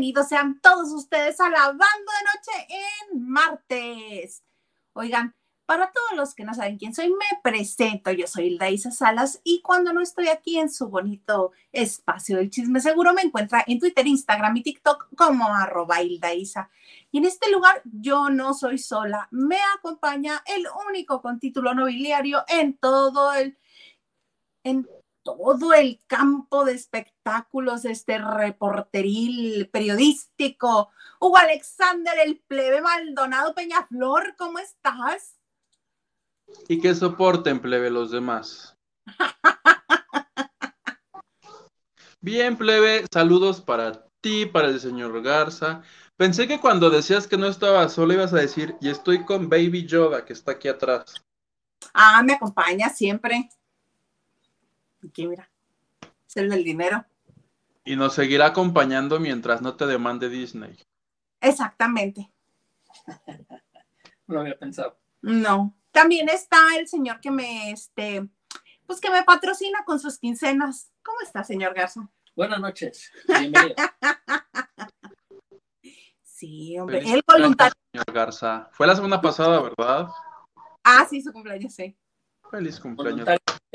Bienvenidos sean todos ustedes a Lavando de Noche en martes. Oigan, para todos los que no saben quién soy, me presento. Yo soy Hilda Isa Salas y cuando no estoy aquí en su bonito espacio del chisme seguro me encuentra en Twitter, Instagram y TikTok como arroba Hilda Isa. Y en este lugar yo no soy sola. Me acompaña el único con título nobiliario en todo el en todo el campo de espectáculos, este reporteril, periodístico. Hugo Alexander, el plebe Maldonado Peñaflor, ¿cómo estás? Y que soporten, plebe, los demás. Bien, plebe, saludos para ti, para el señor Garza. Pensé que cuando decías que no estaba solo ibas a decir, y estoy con Baby Yoda, que está aquí atrás. Ah, me acompaña siempre. Aquí, mira. Es el del dinero. Y nos seguirá acompañando mientras no te demande Disney. Exactamente. No lo había pensado. No. También está el señor que me, este, pues que me patrocina con sus quincenas. ¿Cómo está, señor Garza? Buenas noches. Bienvenido. Sí, hombre. Feliz El voluntario. Señor Garza. Fue la semana pasada, ¿verdad? Ah, sí, su cumpleaños, sí. Feliz cumpleaños.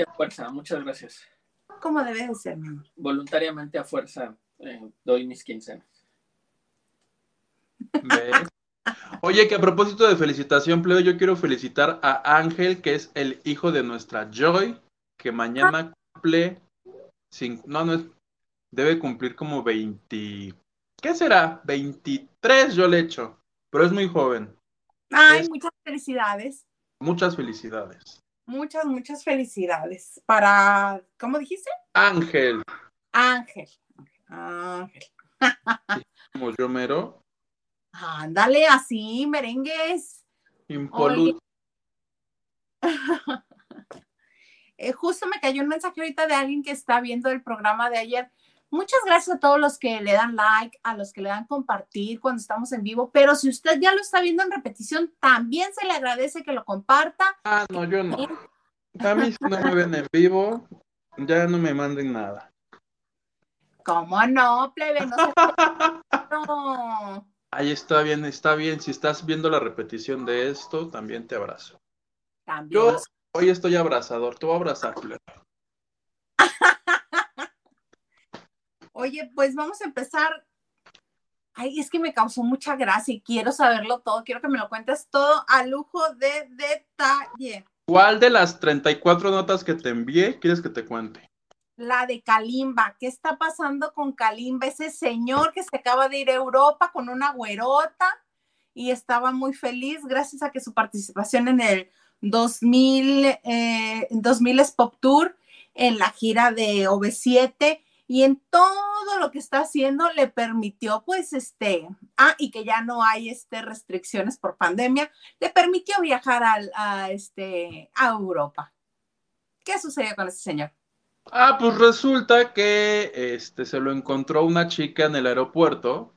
A fuerza. Muchas gracias. ¿Cómo debe de ser, mi amor? Voluntariamente a fuerza eh, doy mis quincenas. ¿Ves? Oye, que a propósito de felicitación, plebe, yo quiero felicitar a Ángel, que es el hijo de nuestra Joy, que mañana cumple. cin- No, no es. Debe cumplir como 20. ¿Qué será? 23 yo le echo, pero es muy joven. Ay, Es- muchas felicidades. Muchas felicidades. Muchas, muchas felicidades. Para, ¿cómo dijiste? Ángel, Ángel. Ángel. como yo mero, Ándale, así, merengues. impoluto. Eh, justo me cayó un mensaje ahorita de alguien que está viendo el programa de ayer. Muchas gracias a todos los que le dan like, a los que le dan compartir cuando estamos en vivo, pero si usted ya lo está viendo en repetición, también se le agradece que lo comparta. Ah, no, yo no. A mí si no me ven en vivo, ya no me manden nada. ¿Cómo no, plebe? No se- no. Ahí está bien, está bien. Si estás viendo la repetición de esto, también te abrazo. También. Yo hoy estoy abrazador, te voy a abrazar, plebe. Oye, pues vamos a empezar. Ay, es que me causó mucha gracia y quiero saberlo todo. Quiero que me lo cuentes todo a lujo de detalle. ¿Cuál de las 34 notas que te envié quieres que te cuente? La de Kalimba. ¿Qué está pasando con Kalimba? Ese señor que se acaba de ir a Europa con una güerota y estaba muy feliz gracias a que su participación en el 2000, eh, 2000 es Pop Tour, en la gira de OV7 y en todo lo que está haciendo le permitió, pues, este, ah, y que ya no hay, este, restricciones por pandemia, le permitió viajar al, a, este, a Europa. ¿Qué sucedió con ese señor? Ah, pues resulta que este se lo encontró una chica en el aeropuerto.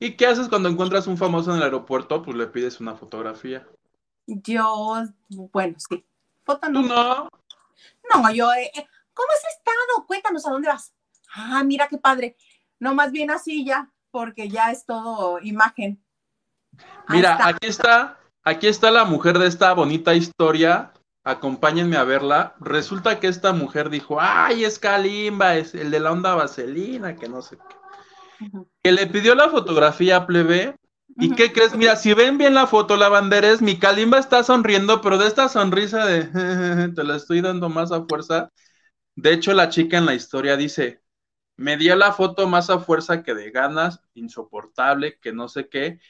¿Y qué haces cuando encuentras un famoso en el aeropuerto? Pues le pides una fotografía. Yo, bueno, sí. Foto no. Tú no. No, yo, eh, eh, ¿cómo has estado? Cuéntanos a dónde vas. Ah, mira qué padre. No, más bien así ya, porque ya es todo imagen. Ahí Mira, está. aquí está, aquí está la mujer de esta bonita historia. Acompáñenme a verla. Resulta que esta mujer dijo, ay, es Kalimba, es el de la onda vaselina, que no sé qué. Que le pidió la fotografía plebe. ¿Y qué crees? Mira, si ven bien la foto, la banderes, mi Kalimba está sonriendo, pero de esta sonrisa de te la estoy dando más a fuerza. De hecho, la chica en la historia dice, me dio la foto más a fuerza que de ganas, insoportable, que no sé qué.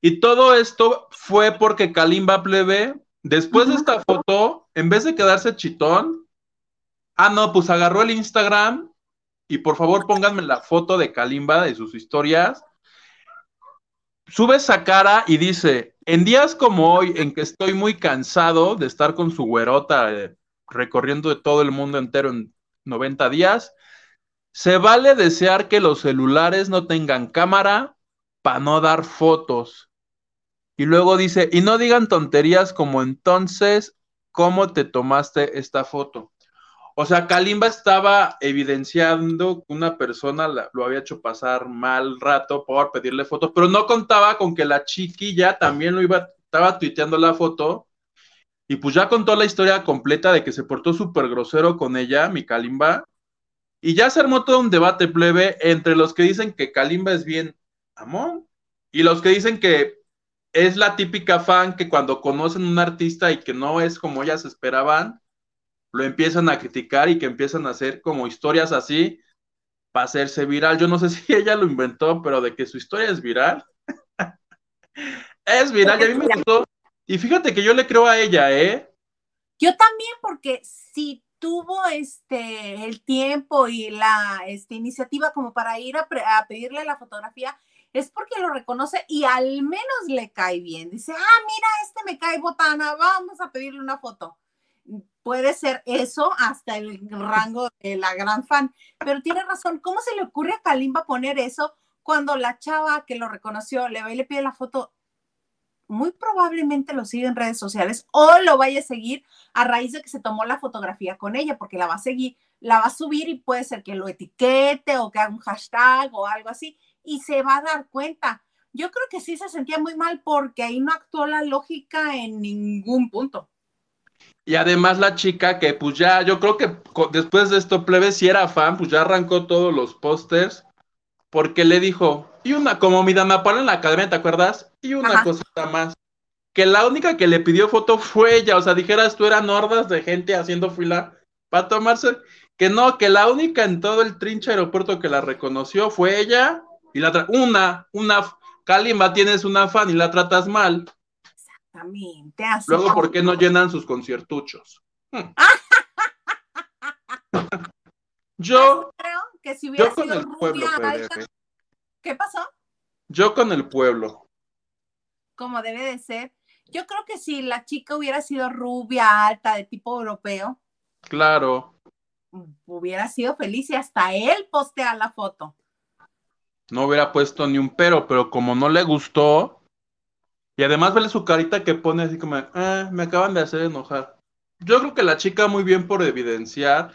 Y todo esto fue porque Kalimba plebe, después de esta foto, en vez de quedarse chitón, ah, no, pues agarró el Instagram y por favor pónganme la foto de Kalimba de sus historias. Sube esa cara y dice, en días como hoy, en que estoy muy cansado de estar con su güerota eh, recorriendo todo el mundo entero en 90 días, se vale desear que los celulares no tengan cámara para no dar fotos. Y luego dice, y no digan tonterías como entonces, ¿cómo te tomaste esta foto? O sea, Kalimba estaba evidenciando que una persona lo había hecho pasar mal rato por pedirle fotos, pero no contaba con que la chiquilla también lo iba, estaba tuiteando la foto. Y pues ya contó la historia completa de que se portó súper grosero con ella, mi Kalimba. Y ya se armó todo un debate plebe entre los que dicen que Kalimba es bien amón y los que dicen que es la típica fan que cuando conocen un artista y que no es como ellas esperaban, lo empiezan a criticar y que empiezan a hacer como historias así para hacerse viral. Yo no sé si ella lo inventó, pero de que su historia es viral. es viral y a mí me gustó. Y fíjate que yo le creo a ella, ¿eh? Yo también, porque si tuvo este el tiempo y la este, iniciativa como para ir a, a pedirle la fotografía, es porque lo reconoce y al menos le cae bien. Dice, ah, mira, este me cae botana, vamos a pedirle una foto. Puede ser eso hasta el rango de la gran fan, pero tiene razón. ¿Cómo se le ocurre a Kalimba poner eso cuando la chava que lo reconoció le va y le pide la foto? Muy probablemente lo sigue en redes sociales o lo vaya a seguir a raíz de que se tomó la fotografía con ella, porque la va a seguir, la va a subir y puede ser que lo etiquete o que haga un hashtag o algo así y se va a dar cuenta. Yo creo que sí se sentía muy mal porque ahí no actuó la lógica en ningún punto. Y además la chica que pues ya, yo creo que después de esto, plebe, si era fan, pues ya arrancó todos los pósters, porque le dijo, y una, como mi dama Paula en la academia, ¿te acuerdas? Y una Ajá. cosita más, que la única que le pidió foto fue ella, o sea, dijeras tú eran hordas de gente haciendo fila para tomarse, que no, que la única en todo el trinche aeropuerto que la reconoció fue ella, y la tra- una, una, Kalimba, tienes una fan y la tratas mal, Exactamente, así. luego, ¿por qué no llenan sus conciertuchos? Hmm. Yo, creo que si hubiera sido pueblo, rubia alta, PDG. ¿Qué pasó? Yo con el pueblo. Como debe de ser. Yo creo que si la chica hubiera sido rubia, alta, de tipo europeo, Claro. hubiera sido feliz y hasta él postea la foto. No hubiera puesto ni un pero, pero como no le gustó, y además vele su carita que pone así como, ah, me acaban de hacer enojar. Yo creo que la chica muy bien por evidenciar,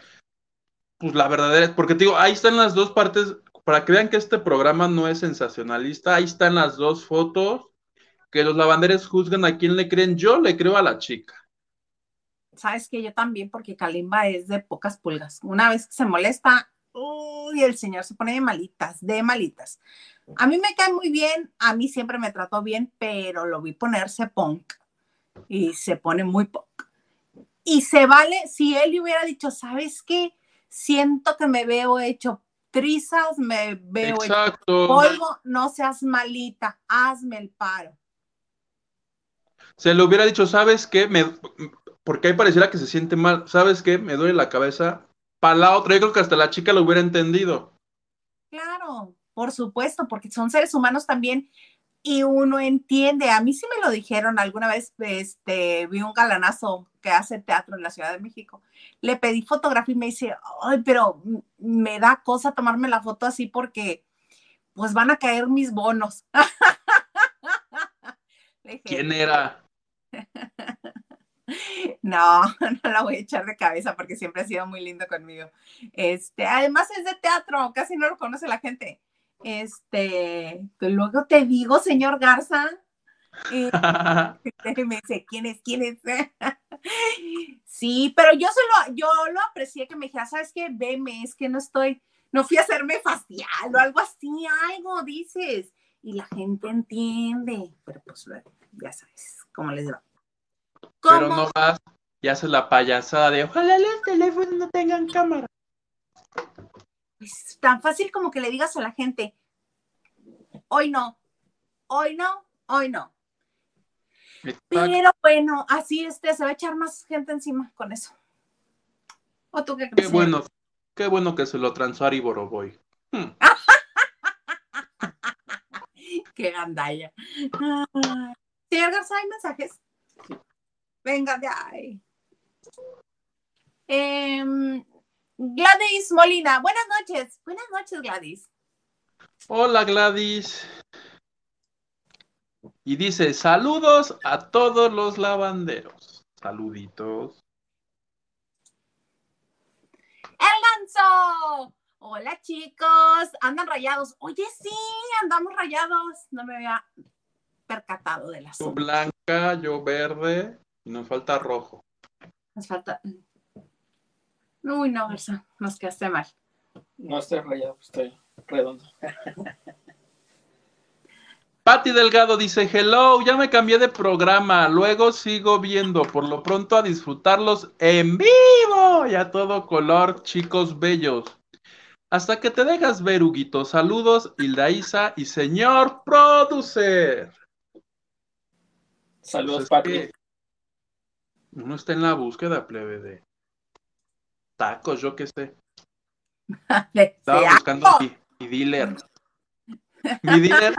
pues la verdadera, porque te digo, ahí están las dos partes, para que vean que este programa no es sensacionalista, ahí están las dos fotos, que los lavanderes juzgan a quién le creen, yo le creo a la chica. Sabes que yo también, porque Kalimba es de pocas pulgas. Una vez que se molesta, uy, el señor se pone de malitas, de malitas. A mí me cae muy bien, a mí siempre me trató bien, pero lo vi ponerse punk y se pone muy punk. Y se vale, si él hubiera dicho, ¿sabes qué? Siento que me veo hecho trizas, me veo Exacto. polvo, no seas malita, hazme el paro. Se le hubiera dicho, ¿sabes qué? Me... Porque ahí pareciera que se siente mal. ¿Sabes qué? Me duele la cabeza. Para la otra, yo creo que hasta la chica lo hubiera entendido. Claro, por supuesto, porque son seres humanos también y uno entiende. A mí sí me lo dijeron alguna vez, este, vi un galanazo que hace teatro en la Ciudad de México. Le pedí fotografía y me dice, ay, pero me da cosa tomarme la foto así porque pues van a caer mis bonos. Dije, ¿Quién era? No, no la voy a echar de cabeza porque siempre ha sido muy lindo conmigo. Este, además es de teatro, casi no lo conoce la gente. Este, que luego te digo, señor Garza. Me dice, ¿quién es? ¿Quién es? Sí, pero yo solo, yo lo aprecié que me dijera, ¿sabes qué? Veme, es que no estoy, no fui a hacerme facial o algo así, algo dices. Y la gente entiende, pero pues ya sabes, cómo les va. Pero no vas y haces la payasada de ojalá los teléfonos no tengan cámara. Es tan fácil como que le digas a la gente, hoy no, hoy no, hoy no. Exacto. Pero bueno, así este, se va a echar más gente encima con eso. ¿O tú qué crees? bueno, qué bueno que se lo transó Ari Boroboy. Hmm. Qué gandalla. Ah, Señor Garza, ¿hay mensajes? Venga de ahí. Em, Gladys Molina, buenas noches. Buenas noches, Gladys. Hola Gladys. Y dice, saludos a todos los lavanderos. Saluditos. Alonso. Hola chicos, andan rayados. Oye, sí, andamos rayados. No me había percatado de las. Tú blanca, yo verde y nos falta rojo. Nos falta. Uy, no, Garza, nos quedaste mal. No estoy rayado, estoy redondo. Patti Delgado dice, hello, ya me cambié de programa, luego sigo viendo, por lo pronto a disfrutarlos en vivo y a todo color, chicos bellos. Hasta que te dejas ver, Huguito. Saludos, Hilda Isa y señor producer. Saludos, Pues es Pati. Uno está en la búsqueda, plebe, de tacos, yo qué sé. Estaba buscando mi, mi dealer. Mi dealer,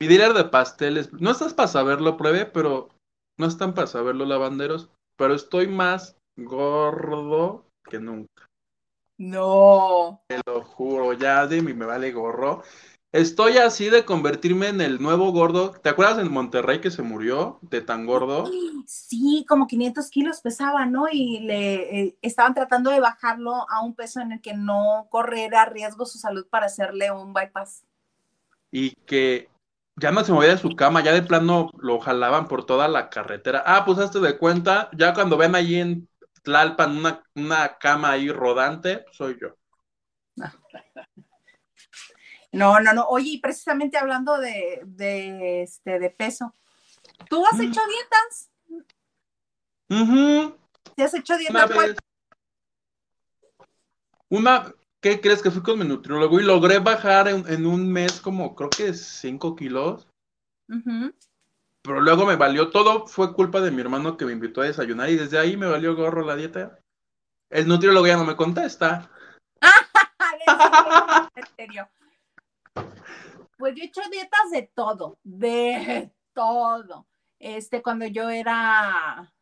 mi dealer de pasteles. No estás para saberlo, plebe, pero no están para saberlo, lavanderos. Pero estoy más gordo que nunca. No. Te lo juro, ya de mí me vale gorro. Estoy así de convertirme en el nuevo gordo. ¿Te acuerdas en Monterrey que se murió de tan gordo? Sí, como 500 kilos pesaba, ¿no? Y le eh, estaban tratando de bajarlo a un peso en el que no corriera riesgo su salud para hacerle un bypass. y que ya no se movía de su cama, ya de plano lo jalaban por toda la carretera. Ah, pues hazte de cuenta, ya cuando ven ahí en Tlalpan una, una cama ahí rodante, soy yo. No, no, no. Oye, y precisamente hablando de, de, este, de peso, ¿tú has Mm. hecho dietas? Ujú, ¿Te has hecho Una dietas? Vez. Una, ¿qué crees que fui con mi nutriólogo y logré bajar en, en un mes como creo que 5 kilos? Ujú. Pero luego me valió, todo fue culpa de mi hermano que me invitó a desayunar y desde ahí me valió gorro la dieta. El nutriólogo ya no me contesta. En serio. Pues yo he hecho dietas de todo, de todo. Este, cuando yo era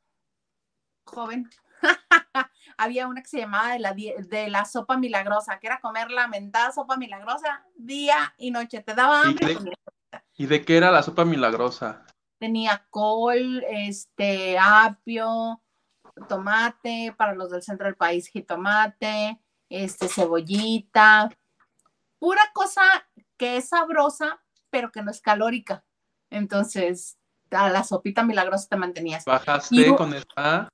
joven, había una que se llamaba de la, de la sopa milagrosa, que era comer la mentada sopa milagrosa día y noche. Te daba ¿Y hambre. de- comías. ¿Y de qué era la sopa milagrosa? Tenía col, este, apio, tomate, para los del centro del país, jitomate, este, cebollita, pura cosa que es sabrosa, pero que no es calórica. Entonces, a la sopita milagrosa te mantenías. ¿Bajaste Y- con esta?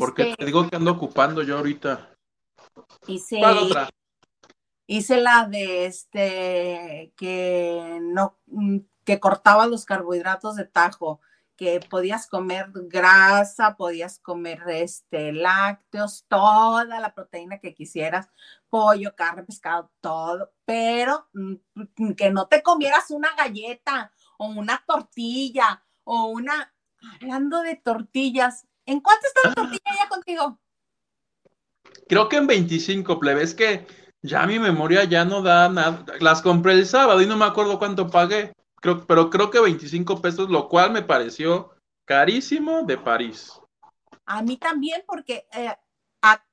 Porque Este, te digo que ando ocupando yo ahorita. hice, hice la de este, que no, que cortaba los carbohidratos de tajo, que podías comer grasa, podías comer este, lácteos, toda la proteína que quisieras, pollo, carne, pescado, todo, pero mm, que no te comieras una galleta o una tortilla o una, hablando de tortillas, ¿en cuánto está la tortilla ya contigo? Creo que en 25, plebe. Es que ya mi memoria ya no da nada. Las compré el sábado y no me acuerdo cuánto pagué. Creo, pero creo que 25 pesos, lo cual me pareció carísimo de París. A mí también, porque eh,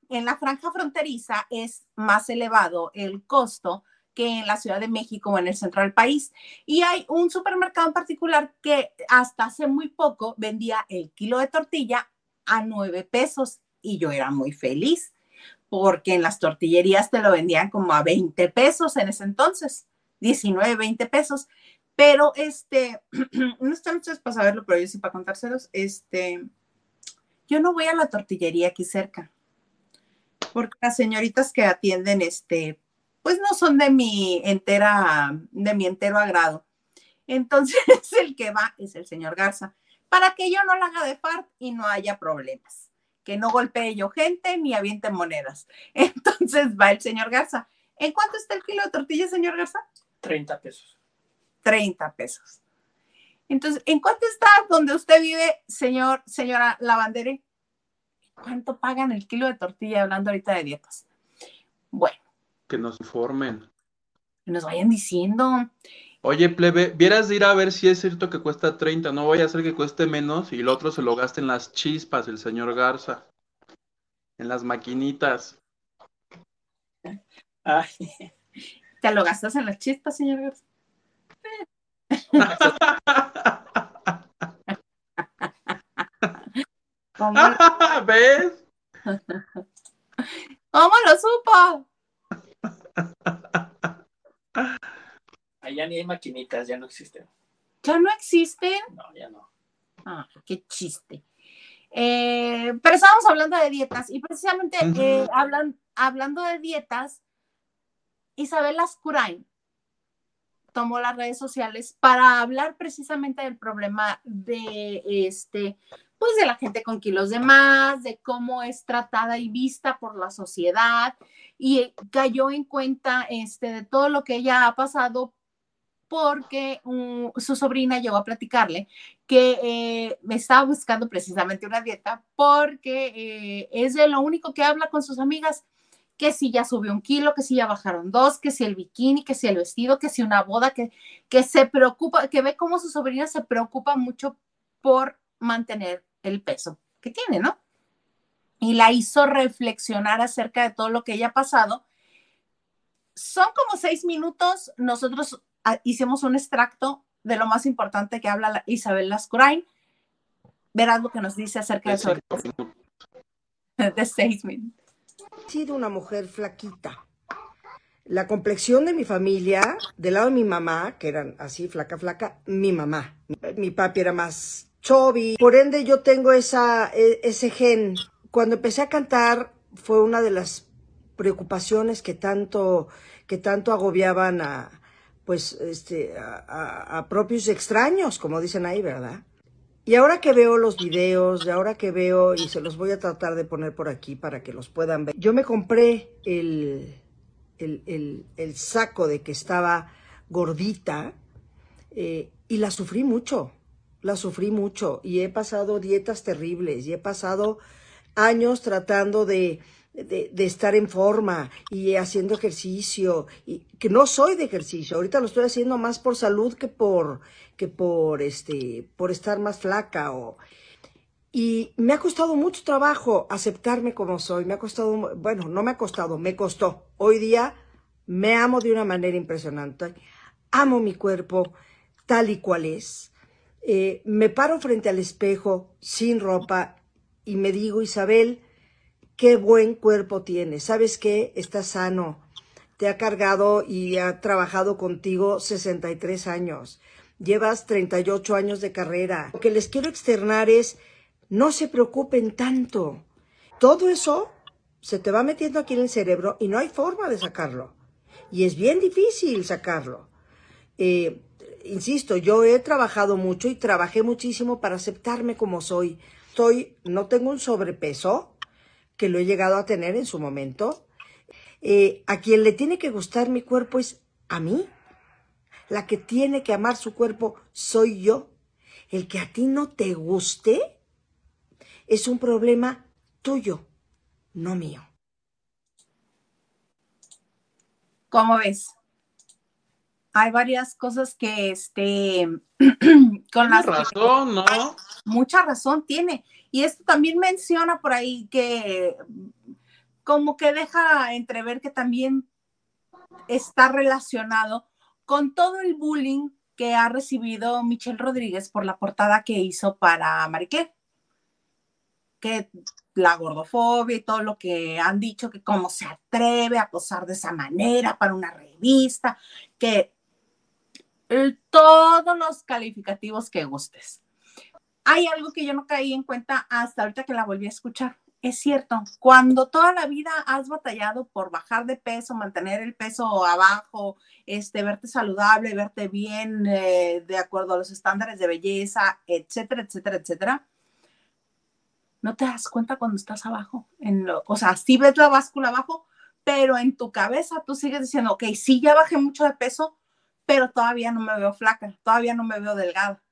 en la franja fronteriza es más elevado el costo que en la Ciudad de México o en el centro del país. Y hay un supermercado en particular que hasta hace muy poco vendía el kilo de tortilla a nueve pesos y yo era muy feliz porque en las tortillerías te lo vendían como a 20 pesos en ese entonces, 19, 20 pesos. Pero este, no están ustedes para saberlo, pero yo sí para contárselos, este, yo no voy a la tortillería aquí cerca, porque las señoritas que atienden, este, pues no son de mi entera, de mi entero agrado. Entonces, el que va es el señor Garza, para que yo no la haga de fart y no haya problemas, que no golpee yo gente ni aviente monedas. Entonces va el señor Garza. ¿En cuánto está el kilo de tortilla, señor Garza? 30 pesos. 30 pesos. Entonces, ¿en cuánto está donde usted vive, señor, señora Lavandere? ¿Cuánto pagan el kilo de tortilla hablando ahorita de dietas? Bueno, Que nos informen. que nos vayan diciendo. Oye, plebe, vieras de ir a ver si es cierto que cuesta 30. No voy a hacer que cueste menos y el otro se lo gaste en las chispas, el señor Garza. En las maquinitas. Ay, ¿Te lo gastas en las chispas, señor Garza? ¿Cómo, ¿Ves? ¿Cómo lo supo? Allá ni hay maquinitas, ya no existen. ¿Ya no existen? No, ya no. Ah, qué chiste. Eh, pero estábamos hablando de dietas y precisamente eh, hablan, hablando de dietas, Isabel Ascurain tomó las redes sociales para hablar precisamente del problema de este, pues de la gente con kilos de más, de cómo es tratada y vista por la sociedad y cayó en cuenta este, de todo lo que ella ha pasado porque su sobrina llegó a platicarle que eh, estaba buscando precisamente una dieta porque eh, es de lo único que habla con sus amigas, que si ya subió un kilo, que si ya bajaron dos, que si el bikini, que si el vestido, que si una boda, que, que se preocupa, que ve cómo su sobrina se preocupa mucho por mantener el peso que tiene, ¿no? Y la hizo reflexionar acerca de todo lo que ella ha pasado. Son como seis minutos, nosotros ah, hicimos un extracto de lo más importante que habla Isabel Lascurain. Verás lo que nos dice acerca de, eso. de seis minutos. Sido una mujer flaquita. La complexión de mi familia, del lado de mi mamá, que eran así, flaca, flaca, mi mamá. Mi papi era más chubby. Por ende, yo tengo esa, e, ese gen. Cuando empecé a cantar, fue una de las preocupaciones que tanto, que tanto agobiaban a, pues, este, a, propios extraños, como dicen ahí, ¿verdad? Y ahora que veo los videos, y ahora que veo, y se los voy a tratar de poner por aquí para que los puedan ver, yo me compré el, el, el, saco de que estaba gordita eh, y la sufrí mucho, la sufrí mucho y he pasado dietas terribles y he pasado años tratando de, de, estar en forma y haciendo ejercicio, y que no soy de ejercicio, ahorita lo estoy haciendo más por salud que por, que por, este, por estar más flaca o... Y me ha costado mucho trabajo aceptarme como soy, me ha costado, bueno, no me ha costado, me costó. Hoy día me amo de una manera impresionante, amo mi cuerpo tal y cual es. Eh, me paro frente al espejo sin ropa y me digo, Isabel, qué buen cuerpo tienes. ¿Sabes qué? Estás sano. Te ha cargado y ha trabajado contigo 63 años. Llevas 38 años de carrera. Lo que les quiero externar es, no se preocupen tanto. Todo eso se te va metiendo aquí en el cerebro y no hay forma de sacarlo. Y es bien difícil sacarlo. Eh, insisto, yo he trabajado mucho y trabajé muchísimo para aceptarme como soy. Soy, no tengo un sobrepeso, que lo he llegado a tener en su momento. Eh, a quien le tiene que gustar mi cuerpo es a mí. La que tiene que amar su cuerpo soy yo. El que a ti no te guste es un problema tuyo, no mío. ¿Cómo ves? Hay varias cosas que este con la razón, ¿no? Mucha razón tiene. Y esto también menciona por ahí que como que deja entrever que también está relacionado con todo el bullying que ha recibido Michelle Rodríguez por la portada que hizo para Mariqué. Que la gordofobia y todo lo que han dicho, que cómo se atreve a posar de esa manera para una revista, que todos los calificativos que gustes hay algo que yo no caí en cuenta hasta ahorita que la volví a escuchar. Es cierto, cuando toda la vida has batallado por bajar de peso, mantener el peso abajo, este, verte saludable, verte bien, eh, de acuerdo a los estándares de belleza, etcétera, etcétera, etcétera, no te das cuenta cuando estás abajo. En o sea, sí ves la báscula abajo, pero en tu cabeza tú sigues diciendo, ok, sí, ya bajé mucho de peso, pero todavía no me veo flaca, todavía no me veo delgada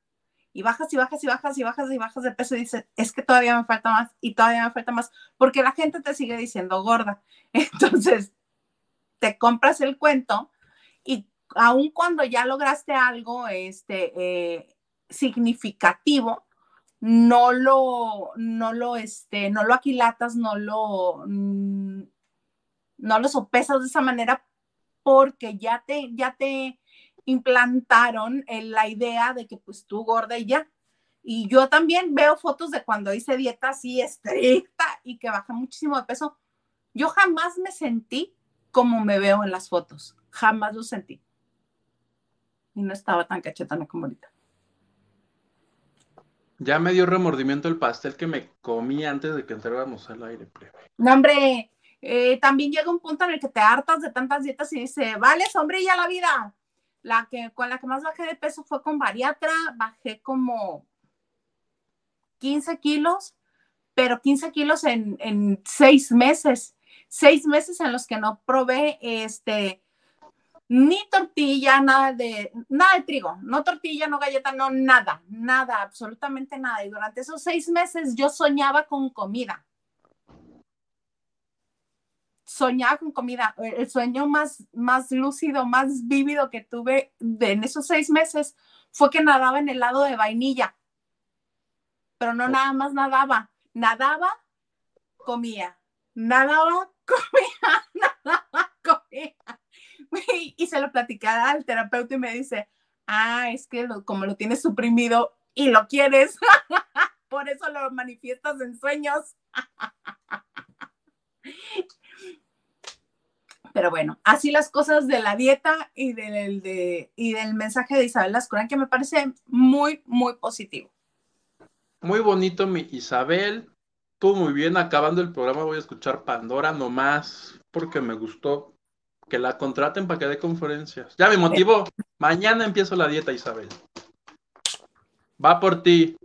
y bajas y bajas y bajas y bajas y bajas de peso y dices, es que todavía me falta más y todavía me falta más, porque la gente te sigue diciendo gorda. Entonces, te compras el cuento y aun cuando ya lograste algo este, eh, significativo, no lo, no lo, este, no lo aquilatas, no lo, mm, no lo sopesas de esa manera porque ya te, ya te, implantaron en la idea de que pues tú gorda y ya. Y yo también veo fotos de cuando hice dieta así estricta y que baja muchísimo de peso, Yo jamás me sentí como me veo en las fotos. Jamás lo sentí. Y no estaba tan cachetona como ahorita. Ya me dio remordimiento el pastel que me comí antes de que entráramos al aire. No, hombre, eh, también llega un punto en el que te hartas de tantas dietas y dice, vale, sombrilla la vida. La que con la que más bajé de peso fue con bariatra, bajé como 15 kilos, pero 15 kilos en, en seis meses, seis meses en los que no probé este ni tortilla, nada de, nada de trigo, no tortilla, no galleta, no nada, nada, absolutamente nada. Y durante esos seis meses yo soñaba con comida. Soñaba con comida. El sueño más, más lúcido, más vívido que tuve de- en esos seis meses fue que nadaba en helado de vainilla. Pero no nada más nadaba, nadaba, comía, nadaba, comía, nadaba, comía. Y se lo platicaba al terapeuta y me dice, ah, es que lo- como lo tienes suprimido y lo quieres, por eso lo manifiestas en sueños. Pero bueno, así las cosas de la dieta y del, de- y del mensaje de Isabel Lascurán, que me parece muy, muy positivo. Muy bonito, mi Isabel. Tú muy bien. Acabando el programa voy a escuchar Pandora nomás porque me gustó que la contraten para que dé conferencias. Ya me motivó. Mañana empiezo la dieta, Isabel. Va por ti.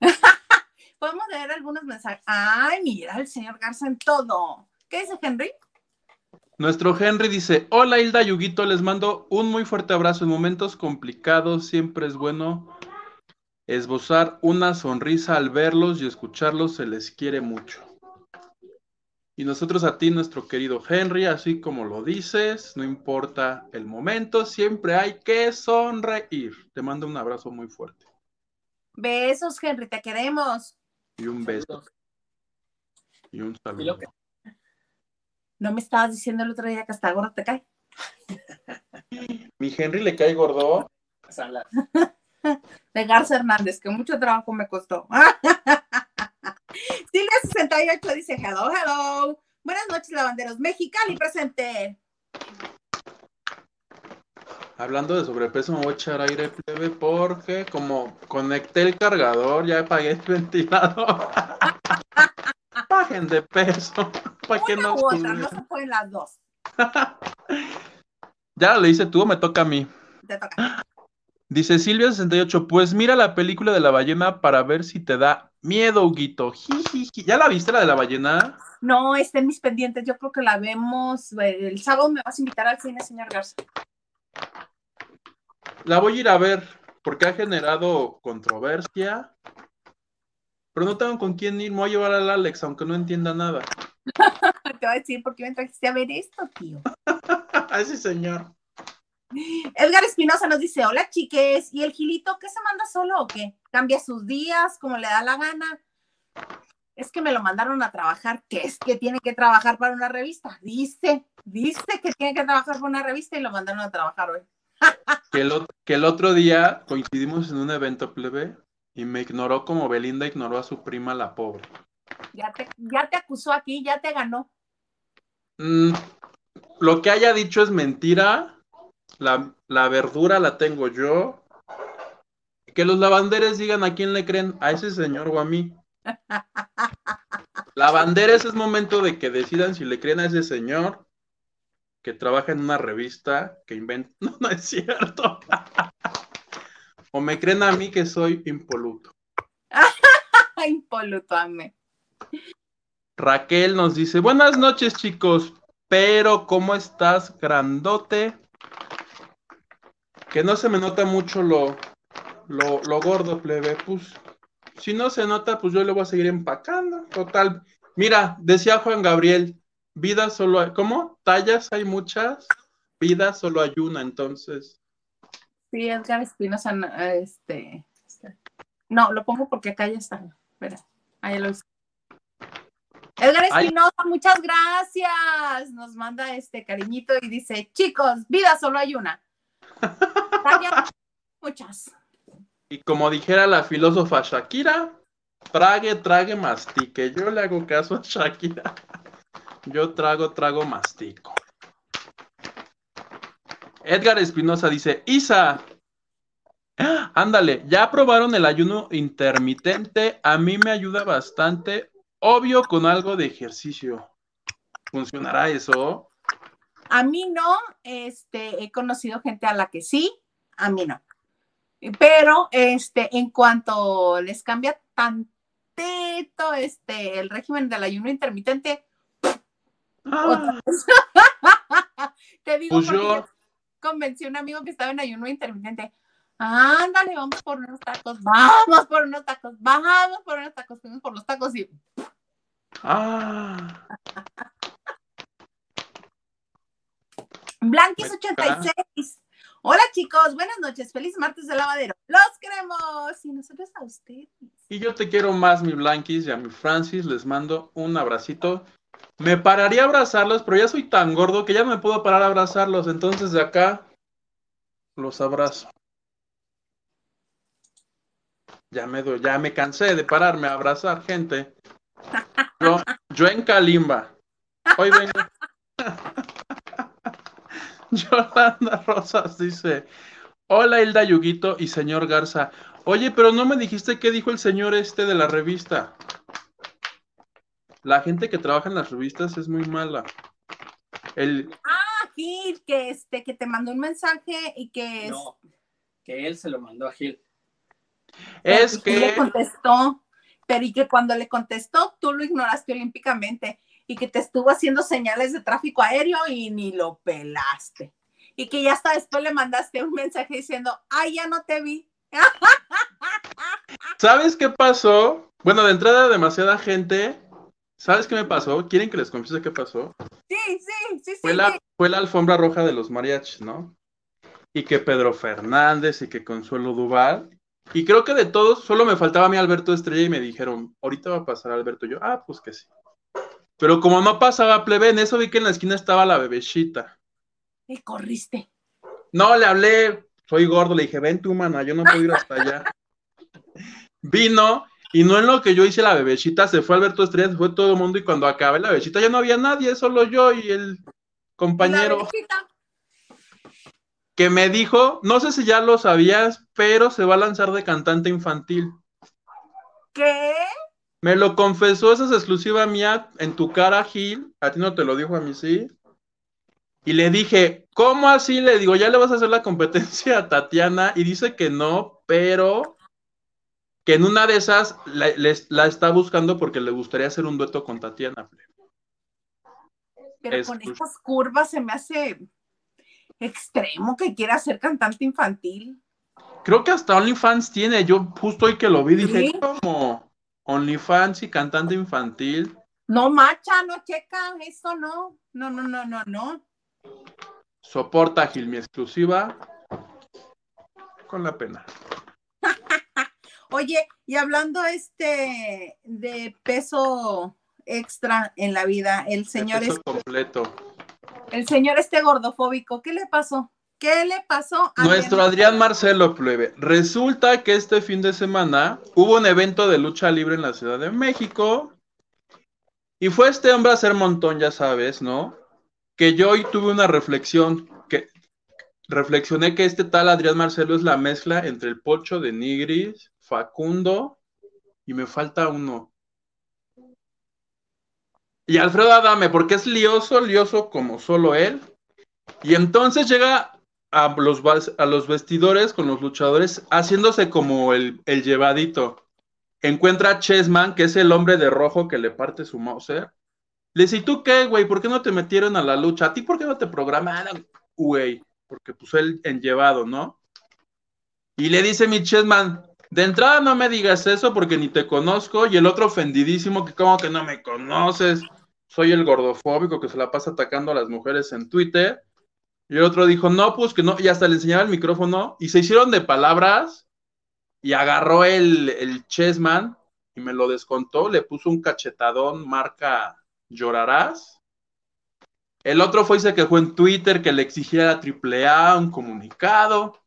Podemos leer algunos mensajes. Ay, mira, el señor Garza en todo. ¿Qué dice Henry? Nuestro Henry dice, hola Hilda Yuguito, les mando un muy fuerte abrazo en momentos complicados, siempre es bueno esbozar una sonrisa al verlos y escucharlos, se les quiere mucho. Y nosotros a ti, nuestro querido Henry, así como lo dices, no importa el momento, siempre hay que sonreír. Te mando un abrazo muy fuerte Besos, Henry, te queremos. y un beso Saludos. y un Y saludo. ¿No me estabas diciendo el otro día que hasta gordo te cae? Mi Henry le cae gordo. De Garza Hernández, que mucho trabajo me costó. Silvia68 dice, hello, hello. Buenas noches, lavanderos. Mexicali presente. Hablando de sobrepeso, me voy a echar aire plebe porque como conecté el cargador, ya pagué el ventilador. Bajen de peso. ¿Para Una no otra, no se pueden las dos. Ya lo hice tú, me toca a mí. Te toca. Dice Silvia68, pues mira la película de la ballena para ver si te da miedo, Huguito. ¿Ya la viste la de la ballena? No, está en mis pendientes. Yo creo que la vemos. eh, El sábado me vas a invitar al cine, señor Garza. La voy a ir a ver porque ha generado controversia. Pero no tengo con quién ir, me voy a llevar al Alex, aunque no entienda nada. Te voy a decir por qué me trajiste a ver esto, tío. Ay, sí, señor. Edgar Espinosa nos dice, hola chiques, ¿y el Gilito qué se manda solo o qué? ¿Cambia sus días como le da la gana? Es que me lo mandaron a trabajar, que es que tiene que trabajar para una revista. Dice, dice que tiene que trabajar para una revista y lo mandaron a trabajar hoy. Que el, ot- que el otro día coincidimos en un evento plebe y me ignoró como Belinda ignoró a su prima la pobre. Ya te, ya te acusó aquí, ya te ganó. Mm, lo que haya dicho es mentira. La, la verdura la tengo yo. Que los lavanderes digan a quién le creen, a ese señor o a mí. Lavanderes es momento de que decidan si le creen a ese señor que trabaja en una revista que inventa. No, no es cierto. O me creen a mí que soy impoluto. Impoluto, ame. Raquel nos dice, buenas noches chicos, pero ¿cómo estás, grandote? Que no se me nota mucho lo, lo, lo gordo, plebe. Pues, si no se nota, pues yo le voy a seguir empacando. Total. Mira, decía Juan Gabriel, vida solo hay, ¿cómo? Tallas hay muchas, vida solo hay una, entonces. Sí, Edgar Espinosa, no, este, este, no, lo pongo porque acá ya está. Espera, ahí lo. Edgar. Espinosa, muchas gracias. Nos manda este cariñito y dice, chicos, vida solo hay una. Muchas. Y como dijera la filósofa Shakira, trague, trague, mastique. Yo le hago caso a Shakira. Yo trago, trago, mastico. Edgar Espinosa dice, Isa, ándale, ya probaron el ayuno intermitente, a mí me ayuda bastante, obvio con algo de ejercicio. ¿Funcionará eso? A mí no, este, he conocido gente a la que sí, a mí no. Pero, este, en cuanto les cambia tantito, este, el régimen del ayuno intermitente, Ah, te digo, Pues yo convencí a un amigo que estaba en ayuno intermitente. Ándale, vamos por unos tacos, vamos por unos tacos, vamos por unos tacos, fuimos por los tacos y ah, Blanquis86. Hola chicos, buenas noches, feliz martes de lavadero. Los queremos y nosotros a ustedes. y yo te quiero más, mi Blanquis, y a mi Francis les mando un abracito. Me pararía a abrazarlos, pero ya soy tan gordo que ya no me puedo parar a abrazarlos, entonces de acá los abrazo. Ya me doy, ya me cansé de pararme a abrazar gente. Yo, en Kalimba. Hoy vengo. Yolanda Rosas dice: Hola Hilda Yuguito y señor Garza. Oye, pero no me dijiste qué dijo el señor este de la revista. La gente que trabaja en las revistas es muy mala. El, Ah, Gil, que este, que te mandó un mensaje y que No, que él se lo mandó a Gil. es Pero le que contestó, pero y que cuando le contestó, tú lo ignoraste olímpicamente y que te estuvo haciendo señales de tráfico aéreo y ni lo pelaste. Y que ya hasta después le mandaste un mensaje diciendo, ay, ya no te vi. ¿Sabes qué pasó? Bueno, de entrada demasiada gente. ¿Sabes qué me pasó? ¿Quieren que les confiese qué pasó? Sí, sí, sí, sí. Fue la, sí. fue la alfombra roja de los mariachis, ¿no? Y que Pedro Fernández y que Consuelo Duval. Y creo que de todos, solo me faltaba a mí Alberto Estrella y me dijeron, ahorita va a pasar Alberto. Y yo, ah, pues que sí. Pero como no pasaba plebe, en eso vi que en la esquina estaba la bebecita. Y corriste. No, le hablé, soy gordo, le dije, ven tú, mana, yo no puedo ir hasta allá. Vino, y no en lo que yo hice la bebecita, se fue Alberto Estrella, se fue todo el mundo, y cuando acabé la bebecita ya no había nadie, solo yo y el compañero que me dijo, no sé si ya lo sabías, pero se va a lanzar de cantante infantil. ¿Qué? Me lo confesó, esa es exclusiva mía, en tu cara, Gil, a ti no te lo dijo, a mí sí. Y le dije, ¿cómo así? Le digo, ya le vas a hacer la competencia a Tatiana. Y dice que no, pero que en una de esas la, les- la está buscando porque le gustaría hacer un dueto con Tatiana. Pero Es con justo. estas curvas se me hace extremo que quiera ser cantante infantil. Creo que hasta OnlyFans tiene. Yo justo hoy que lo vi dije, ¿Sí? ¿cómo? OnlyFans y cantante infantil. No macha, no checa, eso no. No, no, no, no, no. Soporta Gil, mi exclusiva. Con la pena. Oye, y hablando este de peso extra en la vida, el señor Eso es, completo. el señor este gordofóbico, ¿qué le pasó? ¿Qué le pasó? a Nuestro Adrián Marcelo Plebe. Resulta que este fin de semana hubo un evento de lucha libre en la Ciudad de México. Y fue este hombre a hacer montón, ya sabes, ¿no? Que yo hoy tuve una reflexión, que reflexioné que este tal Adrián Marcelo es la mezcla entre el Pocho de Nigris, Facundo, y me falta uno. Y Alfredo Adame, porque es lioso, lioso como solo él. Y entonces llega a los, a los vestidores con los luchadores haciéndose como el, el llevadito. Encuentra a Chessman, que es el hombre de rojo que le parte su Mauser. Le dice, ¿y tú qué, güey? ¿Por qué no te metieron a la lucha? ¿A ti por qué no te programaron, güey? Porque puso él en llevado, ¿no? Y le dice mi Chessman, de entrada no me digas eso porque ni te conozco. Y el otro ofendidísimo, que como que no me conoces. Soy el gordofóbico que se la pasa atacando a las mujeres en Twitter. Y el otro dijo, no, pues que no, y hasta le enseñaba el micrófono, y se hicieron de palabras, y agarró el, el Chessman, y me lo descontó, le puso un cachetadón, marca llorarás. El otro fue y se quejó en Twitter que le exigía a AAA un comunicado.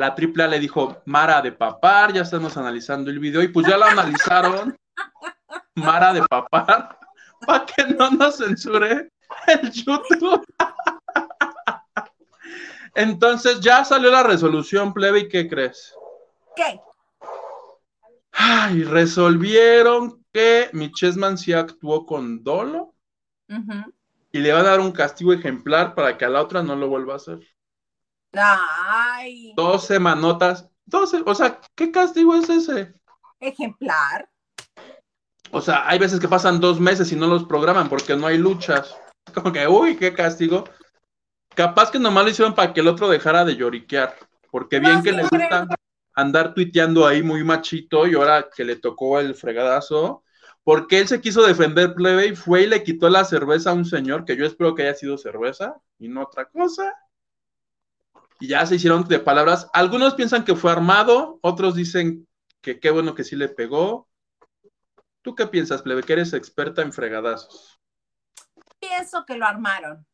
La AAA le dijo, Mara de papar, ya estamos analizando el video, y pues ya lo analizaron. Mara de papar, para que no nos censure el YouTube. Entonces ya salió la resolución, plebe, ¿y qué crees? ¿Qué? Ay, resolvieron que Michesman sí actuó con dolo y le van a dar un castigo ejemplar para que a la otra no lo vuelva a hacer. Ay, 12 manotas. 12, o sea, ¿qué castigo es ese? ejemplar. O sea, hay veces que pasan dos meses y no los programan porque no hay luchas. Como que, uy, qué castigo. Capaz que nomás lo hicieron para que el otro dejara de lloriquear. Porque bien No, que le gusta andar tuiteando ahí muy machito y ahora que le tocó el fregadazo. Porque él se quiso defender plebe y fue y le quitó la cerveza a un señor que yo espero que haya sido cerveza y no otra cosa. Y ya se hicieron de palabras. Algunos piensan que fue armado, otros dicen que qué bueno que sí le pegó. ¿Tú qué piensas, plebe? Que eres experta en fregadazos. Pienso que lo armaron.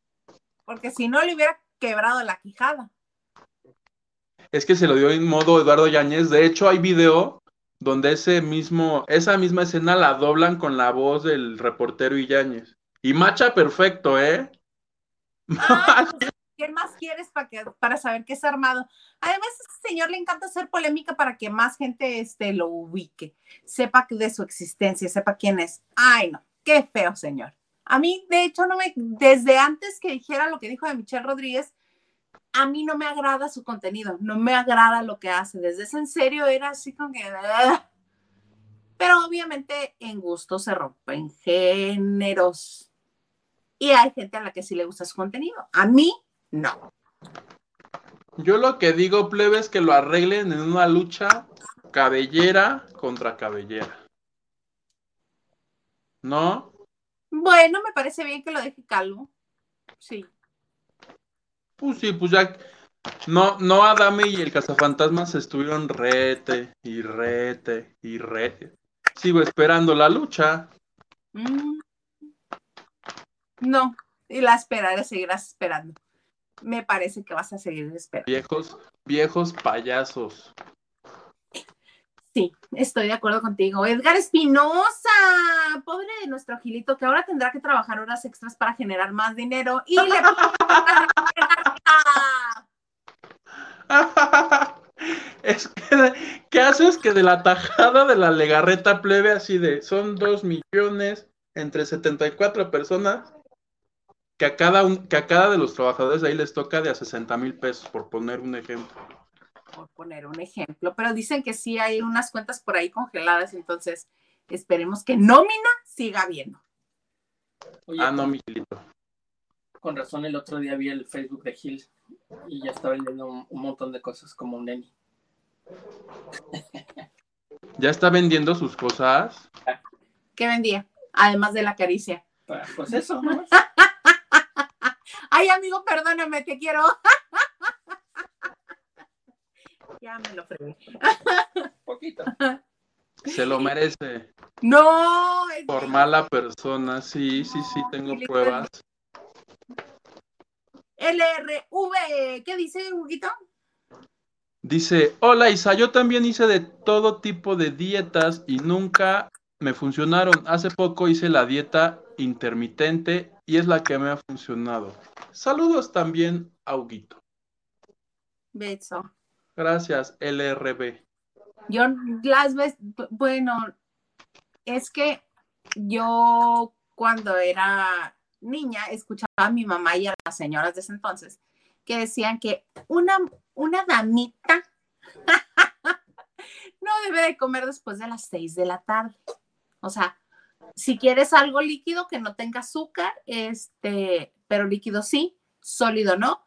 Porque si no le hubiera quebrado la quijada. Es que se lo dio en modo Eduardo Yáñez. De hecho, hay video donde ese mismo, esa misma escena la doblan con la voz del reportero y Yáñez. Y macha perfecto, ¿eh? Ay, pues, ¿Qué más quieres para, para saber que es armado? Además, a este señor le encanta hacer polémica para que más gente este, lo ubique, sepa de su existencia, sepa quién es. Ay, no, qué feo, señor. A mí, de hecho, no me, desde antes que dijera lo que dijo de Michelle Rodríguez, a mí no me agrada su contenido, no me agrada lo que hace. Desde ese en serio era así como que. Pero obviamente en gusto se rompen géneros. Y hay gente a la que sí le gusta su contenido. A mí, no. Yo lo que digo, plebe, es que lo arreglen en una lucha cabellera contra cabellera. ¿No? Bueno, me parece bien que lo deje calvo. Sí. Pues sí, pues ya. No, no Adame y el cazafantasmas estuvieron rete y rete y rete. Sigo esperando la lucha. Mm. No, y la esperaré, seguirás esperando. Me parece que vas a seguir esperando. Viejos, viejos payasos. Sí, estoy de acuerdo contigo. Edgar Espinosa, pobre de nuestro Gilito, que ahora tendrá que trabajar horas extras para generar más dinero y le es que, ¿qué haces que de la tajada de la legarreta plebe así de, son dos millones entre 74 personas, que a cada, un, que a cada de los trabajadores ahí les toca de a 60 mil pesos, por poner un ejemplo. por poner un ejemplo, pero dicen que sí hay unas cuentas por ahí congeladas, entonces esperemos que nómina siga habiendo. Oye, Ah, no, Miguelito. con razón el otro día vi el Facebook de Gil y ya estaba leyendo un, un montón de cosas como un neni. Ya está vendiendo sus cosas. ¿Qué vendía? Además de la caricia. Pues eso, ¿no? Ay, amigo, perdóname, te quiero. ya me lo fregué. Poquito. Se lo merece. No, es Por mala persona. Sí, sí, sí, tengo pruebas. LRV. ¿Qué dice, Huguito? Dice, hola Isa, yo también hice de todo tipo de dietas y nunca me funcionaron. Hace poco hice la dieta intermitente y es la que me ha funcionado. Saludos también a Huguito. Beso. Gracias, LRB. Yo las veces, bueno, es que yo cuando era niña escuchaba a mi mamá y a las señoras de ese entonces que decían que una, una damita no debe de comer después de las seis de la tarde. O sea, si quieres algo líquido que no tenga azúcar, este, pero líquido sí, sólido no,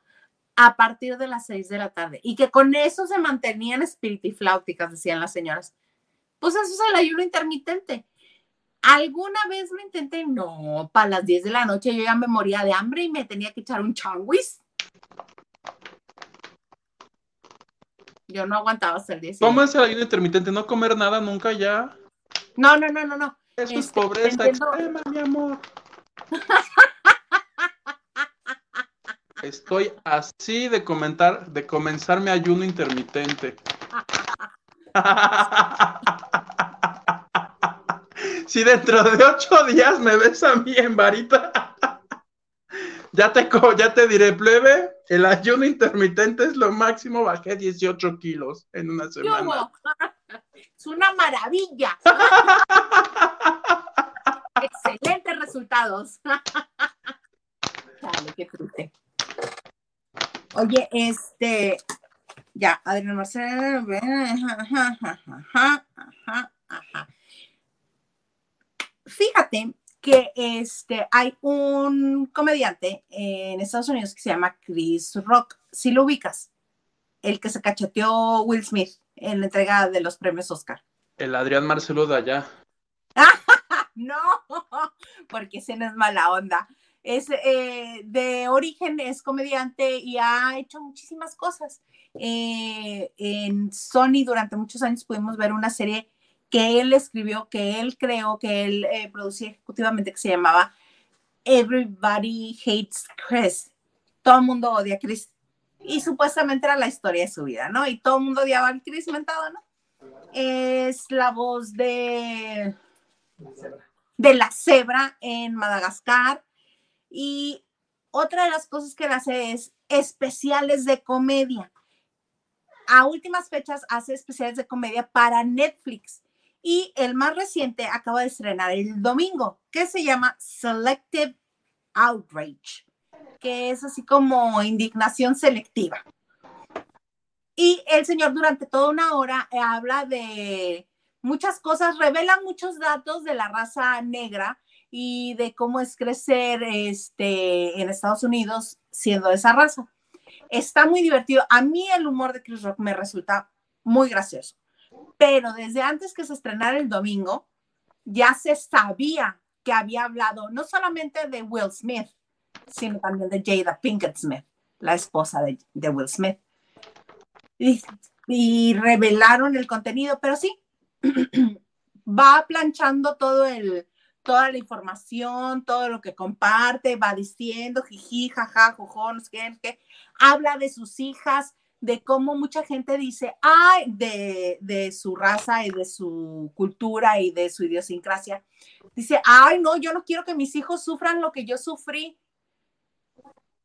a partir de las seis de la tarde. Y que con eso se mantenían espiritifláuticas, decían las señoras. Pues eso es el ayuno intermitente. ¿Alguna vez lo intenté? No, para las 10 de la noche yo ya me moría de hambre y me tenía que echar un changuis. Yo no aguantaba hasta el 10. ¿Cómo es el ayuno intermitente? ¿No comer nada nunca ya? No, no, no, no, no. Eso es Este, pobreza extrema, mi amor. Estoy así de comentar, de comenzar mi ayuno intermitente. si dentro de ocho días me ves a mí en varita, ya te, ya te diré, plebe, el ayuno intermitente es lo máximo, bajé 18 kilos en una semana. Es una maravilla. Excelentes resultados. Dale, qué triste. Oye, este, ya, Adrián Marcelo, Fíjate que este, hay un comediante en Estados Unidos que se llama Chris Rock, si lo ubicas, el que se cacheteó Will Smith en la entrega de los premios Oscar. El Adrián Marcelo de allá. no, porque ese no es mala onda. Es eh, de origen, es comediante y ha hecho muchísimas cosas. Eh, en Sony durante muchos años pudimos ver una serie que él escribió, que él creó, que él eh, producía ejecutivamente, que se llamaba Everybody Hates Chris. Todo el mundo odia a Chris. Y supuestamente era la historia de su vida, ¿no? Y todo el mundo odiaba al Chris mentado, ¿no? Es la voz de, de la cebra en Madagascar. Y otra de las cosas que él hace es especiales de comedia. A últimas fechas hace especiales de comedia para Netflix. Y el más reciente acaba de estrenar el domingo, que se llama Selective Outrage, que es así como indignación selectiva. Y el señor durante toda una hora eh, habla de muchas cosas, revela muchos datos de la raza negra y de cómo es crecer este, en Estados Unidos siendo de esa raza. Está muy divertido. A mí el humor de Chris Rock me resulta muy gracioso pero desde antes que se estrenara el domingo, ya se sabía que había hablado no solamente de Will Smith, sino también de Jada Pinkett Smith, la esposa de, Will Smith. Y, revelaron el contenido, pero sí, va planchando todo el, toda la información, todo lo que comparte, va diciendo jiji, jaja, jujón, no habla de sus hijas, de cómo mucha gente dice, ay, de, su raza y de su cultura y de su idiosincrasia, dice, ay, no, yo no quiero que mis hijos sufran lo que yo sufrí.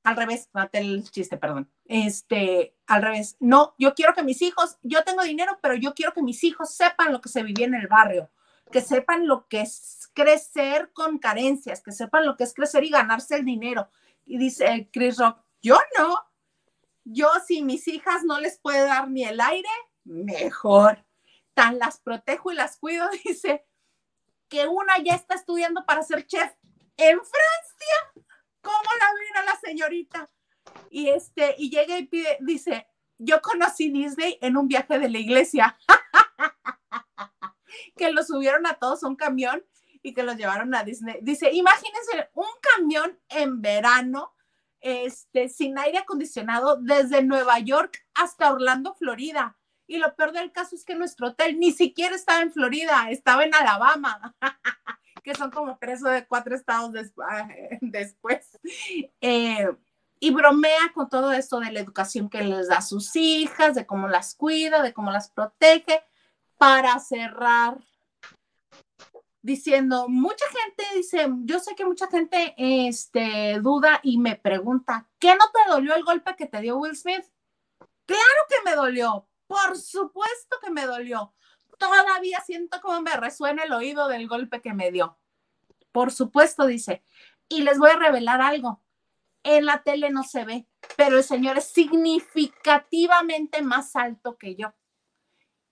Al revés, mate el chiste, perdón. Este, al revés. No, yo quiero que mis hijos, yo tengo dinero, pero yo quiero que mis hijos sepan lo que se vivía en el barrio, que sepan lo que es crecer con carencias, que sepan lo que es crecer y ganarse el dinero. Y dice Chris Rock, yo no, yo si mis hijas no les puedo dar ni el aire, mejor. Tan las protejo y las cuido, dice, que una ya está estudiando para ser chef en Francia. ¿Cómo la ven a la señorita? Y este, y llega y pide, dice, yo conocí Disney en un viaje de la iglesia. que lo subieron a todos a un camión y que los llevaron a Disney. Dice, imagínense un camión en verano este, sin aire acondicionado desde Nueva York hasta Orlando, Florida. Y lo peor del caso es que nuestro hotel ni siquiera estaba en Florida, estaba en Alabama, que son como tres o cuatro estados después. Eh, y bromea con todo esto de la educación que les da a sus hijas, de cómo las cuida, de cómo las protege, para cerrar diciendo, mucha gente dice, yo sé que mucha gente este, duda y me pregunta, ¿qué no te dolió el golpe que te dio Will Smith? Claro que me dolió, por supuesto que me dolió. Todavía siento como me resuena el oído del golpe que me dio. Por supuesto, dice. Y les voy a revelar algo. En la tele no se ve, pero el señor es significativamente más alto que yo.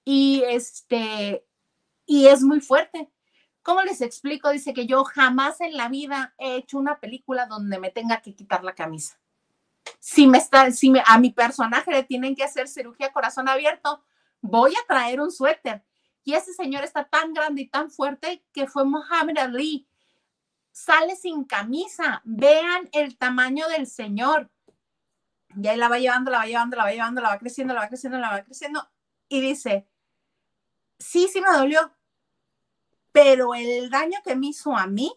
Y este, y es muy fuerte ¿Cómo les explico? Dice que yo jamás en la vida he hecho una película donde me tenga que quitar la camisa. Si me está, si me, a mi personaje le tienen que hacer cirugía corazón abierto, voy a traer un suéter. Y ese señor está tan grande y tan fuerte que fue Muhammad Ali. Sale sin camisa. Vean el tamaño del señor. Y ahí la va llevando, la va llevando, la va llevando, la va creciendo, la va creciendo, la va creciendo. Y dice, sí, sí me dolió, pero el daño que me hizo a mí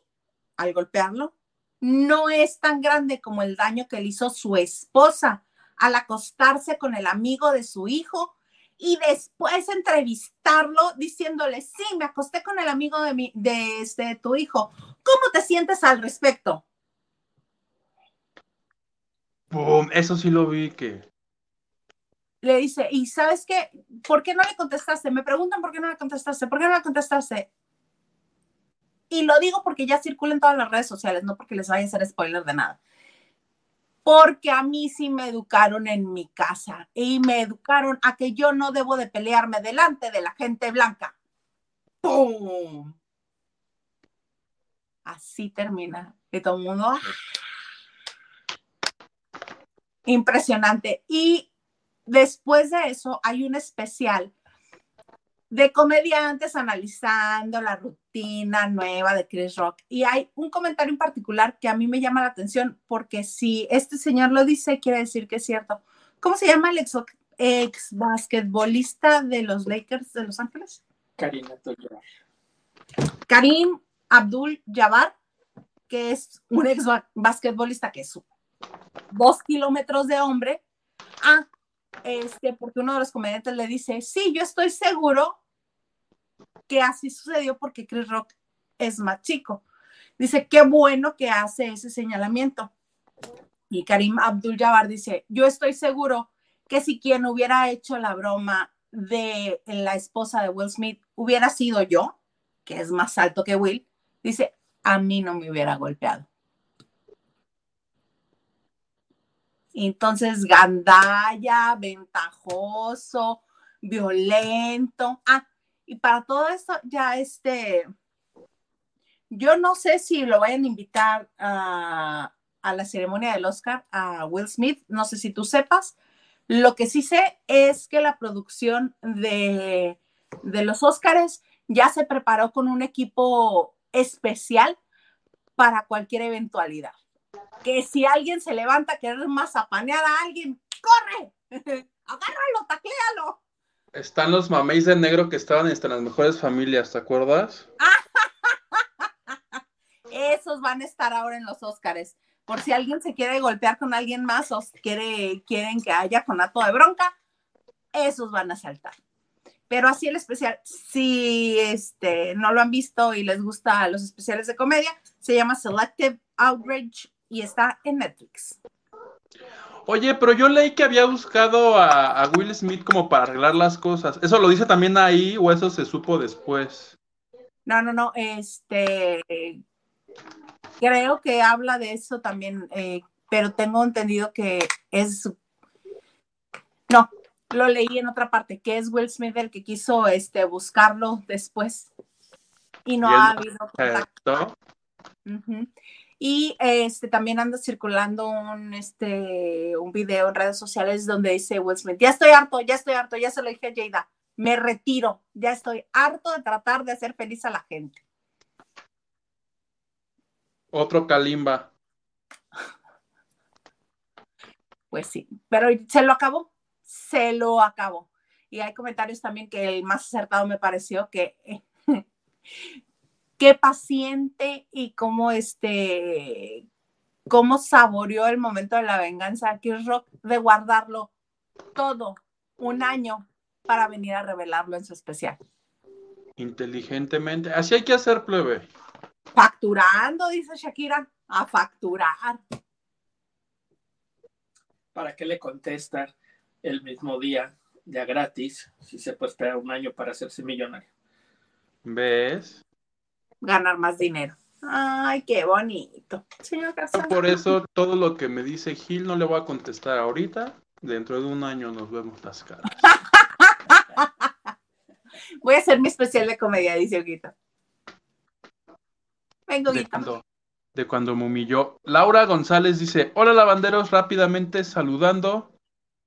al golpearlo no es tan grande como el daño que le hizo su esposa al acostarse con el amigo de su hijo y después entrevistarlo diciéndole, sí, me acosté con el amigo de, mi, de este, tu hijo. ¿Cómo te sientes al respecto? Eso sí lo vi que. Le dice, ¿y sabes qué? ¿Por qué no le contestaste? Me preguntan por qué no le contestaste. ¿Por qué no le contestaste? Y lo digo porque ya circula en todas las redes sociales, no porque les vaya a hacer spoiler de nada porque a mí sí me educaron en mi casa y me educaron a que yo no debo de pelearme delante de la gente blanca. ¡Pum! Así termina. Y todo el mundo. ¡ah! Impresionante. Y después de eso hay un especial de comediantes analizando la rutina nueva de Chris Rock. Y hay un comentario en particular que a mí me llama la atención porque si este señor lo dice, quiere decir que es cierto. ¿Cómo se llama el ex, ex basquetbolista de los Lakers de Los Ángeles? Karim Abdul-Jabbar. Karim Abdul-Jabbar, que es un ex basquetbolista que es dos kilómetros de hombre. Ah, este, porque uno de los comediantes le dice, sí, yo estoy seguro que así sucedió porque Chris Rock es más chico. Dice, qué bueno que hace ese señalamiento. Y Karim Abdul-Jabbar dice, yo estoy seguro que si quien hubiera hecho la broma de la esposa de Will Smith hubiera sido yo, que es más alto que Will, dice, a mí no me hubiera golpeado. Entonces, gandalla, ventajoso, violento. Ah, y para todo esto, ya este, yo no sé si lo vayan a invitar a, la ceremonia del Oscar a Will Smith, no sé si tú sepas. Lo que sí sé es que la producción de, de los Oscars ya se preparó con un equipo especial para cualquier eventualidad. Que si alguien se levanta a querer mazapanear a alguien, ¡corre! Agárralo, tacléalo. Están los mameis de negro que estaban entre las mejores familias, ¿te acuerdas? Esos van a estar ahora en los Óscares. Por si alguien se quiere golpear con alguien más o quiere, quieren que haya conato de bronca, esos van a saltar. Pero así el especial, si este, no lo han visto y les gusta los especiales de comedia, se llama Selective Outrage y está en Netflix. Oye, pero yo leí que había buscado a, Will Smith como para arreglar las cosas. ¿Eso lo dice también ahí o eso se supo después? No, no, no. Este creo que habla de eso también, eh, pero tengo entendido que es. No, lo leí en otra parte, que es Will Smith el que quiso este, buscarlo después y no ha habido contacto. Y este, también anda circulando un, este, un video en redes sociales donde dice Will Smith, ya estoy harto, ya estoy harto, ya se lo dije a Jada, me retiro, ya estoy harto de tratar de hacer feliz a la gente. Otro Kalimba. Pues sí, pero se lo acabó, se lo acabó. Y hay comentarios también que el más acertado me pareció que qué paciente y cómo este, cómo saboreó el momento de la venganza Chris Rock de guardarlo todo un año para venir a revelarlo en su especial. Inteligentemente, así hay que hacer plebe. Facturando, dice Shakira, a facturar. ¿Para qué le contestar el mismo día, ya gratis, si se puede esperar un año para hacerse millonario? ¿Ves? Ganar más dinero. Ay, qué bonito. Señor Por eso todo lo que me dice Gil no le voy a contestar ahorita. Dentro de un año nos vemos las caras. voy a hacer mi especial de comedia, dice Huguito. Vengo, de cuando, de cuando me humilló. Laura González dice: Hola, lavanderos, rápidamente saludando.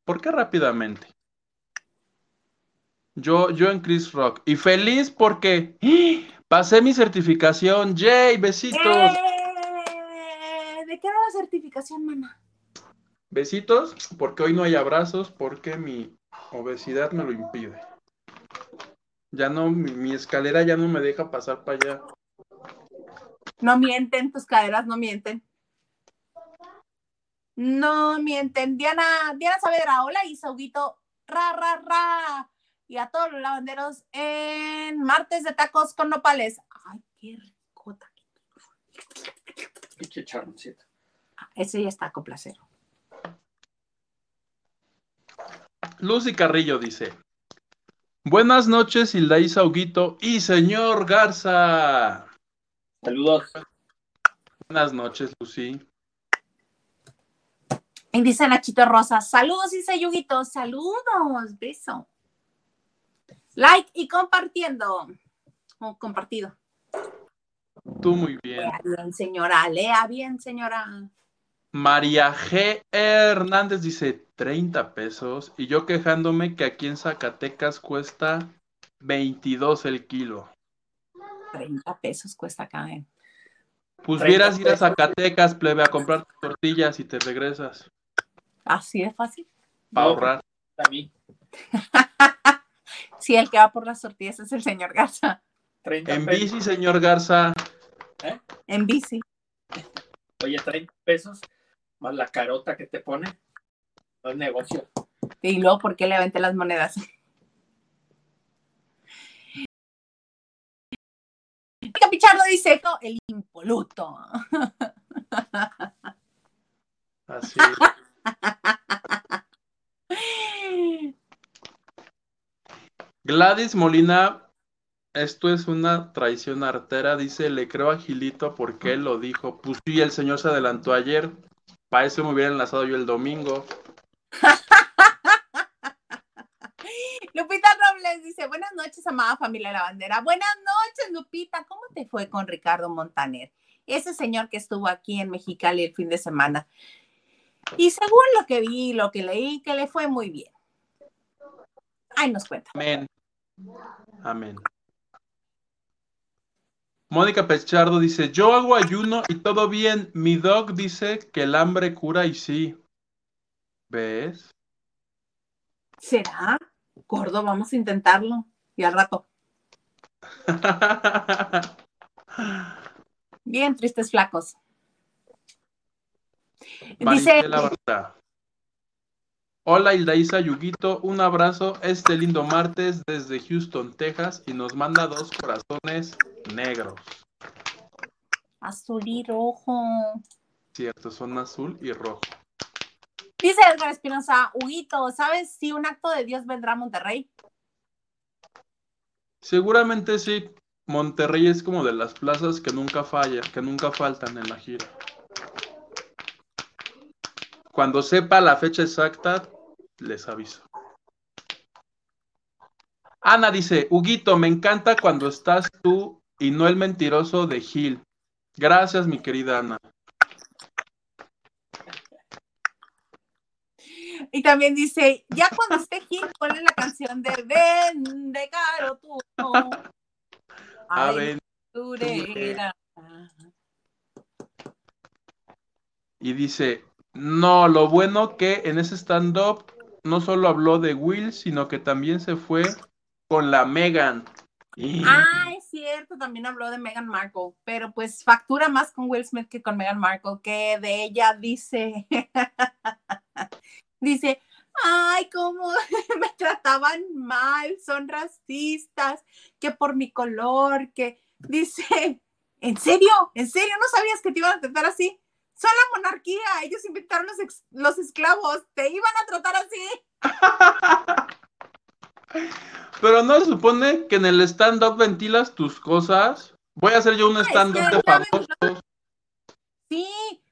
¿Por qué rápidamente? Yo, yo en Chris Rock. Y feliz porque Pasé mi certificación, Jay, besitos. ¡Eh! ¿De qué era la certificación, mamá? Besitos, porque hoy no hay abrazos, porque mi obesidad me lo impide. Ya no, mi, escalera ya no me deja pasar para allá. No mienten, tus caderas no mienten. No mienten. Diana, Diana Saavedra, hola Isaudito. Ra, ra, ra. Y a todos los lavanderos en martes de tacos con nopales. Ay, qué ricota. Pinche charroncito. Ese ya está complacero. Lucy Carrillo dice: Buenas noches, Hildaísa Huguito y señor Garza. Saludos. Buenas noches, Lucy. Y dice Nachito Rosa, saludos y Yuguito, saludos, beso. Like y compartiendo. O compartido. Tú muy bien. Lea bien, señora, lea bien, señora. María G. Hernández dice 30 pesos y yo quejándome que aquí en Zacatecas cuesta 22 el kilo. 30 pesos cuesta acá. ¿eh? Pues 30 vieras ir a. Zacatecas, plebe, a comprar tortillas y te regresas Así de fácil. para No, ahorrar. A mí, Sí, el que va por las tortillas es el señor Garza. 30 En pesos. bici, señor Garza. En bici. Oye, 30 pesos más la carota que te pone. No es negocio. Y luego, ¿por qué le aventé las monedas? Capichardo dice, "Co- el impoluto. Así. Gladys Molina, esto es una traición artera, dice, le creo a Gilito porque él lo dijo. Pues sí, el señor se adelantó ayer. Para eso me hubiera enlazado yo el domingo. Lupita Robles dice, buenas noches, amada familia de la bandera. Buenas noches, Lupita. ¿Cómo te fue con Ricardo Montaner? Ese señor que estuvo aquí en Mexicali el fin de semana. Y según lo que vi, lo que leí, que le fue muy bien. Ay, nos cuenta. Amén. Amén. Mónica Pechardo dice, yo hago ayuno y todo bien. Mi dog dice que el hambre cura y sí. ¿Ves? ¿Será? Gordo, vamos a intentarlo. Y al rato. Bien, tristes flacos. Dice. Hola Hildaísa Yuguito, un abrazo este lindo martes desde Houston, Texas y nos manda dos corazones negros. azul y rojo. Cierto, son azul y rojo. Dice Edgar Espinosa, Huguito, ¿sabes si un acto de Dios vendrá a Monterrey? Seguramente sí, Monterrey es como de las plazas que nunca fallan, que nunca faltan en la gira. Cuando sepa la fecha exacta, les aviso. Ana dice, Huguito, me encanta cuando estás tú y no el mentiroso de Gil. Gracias, mi querida Ana. Y también dice, ya cuando esté Gil, ponle la canción de Ven de caro tú. Aventurera. Y dice, no, lo bueno que en ese stand-up no solo habló de Will, sino que también se fue con la Megan. Y- Ah, es cierto, también habló de Meghan Markle, pero pues factura más con Will Smith que con Meghan Markle, que de ella dice, dice, ay, cómo me trataban mal, son racistas, que por mi color, que dice, ¿en serio? ¿En serio no sabías que te iban a tratar así? Son la monarquía, ellos inventaron los, ex- los esclavos, te iban a tratar así. Pero no se supone que en el stand-up ventilas tus cosas. Voy a hacer yo un es stand-up que de famosos. Sí,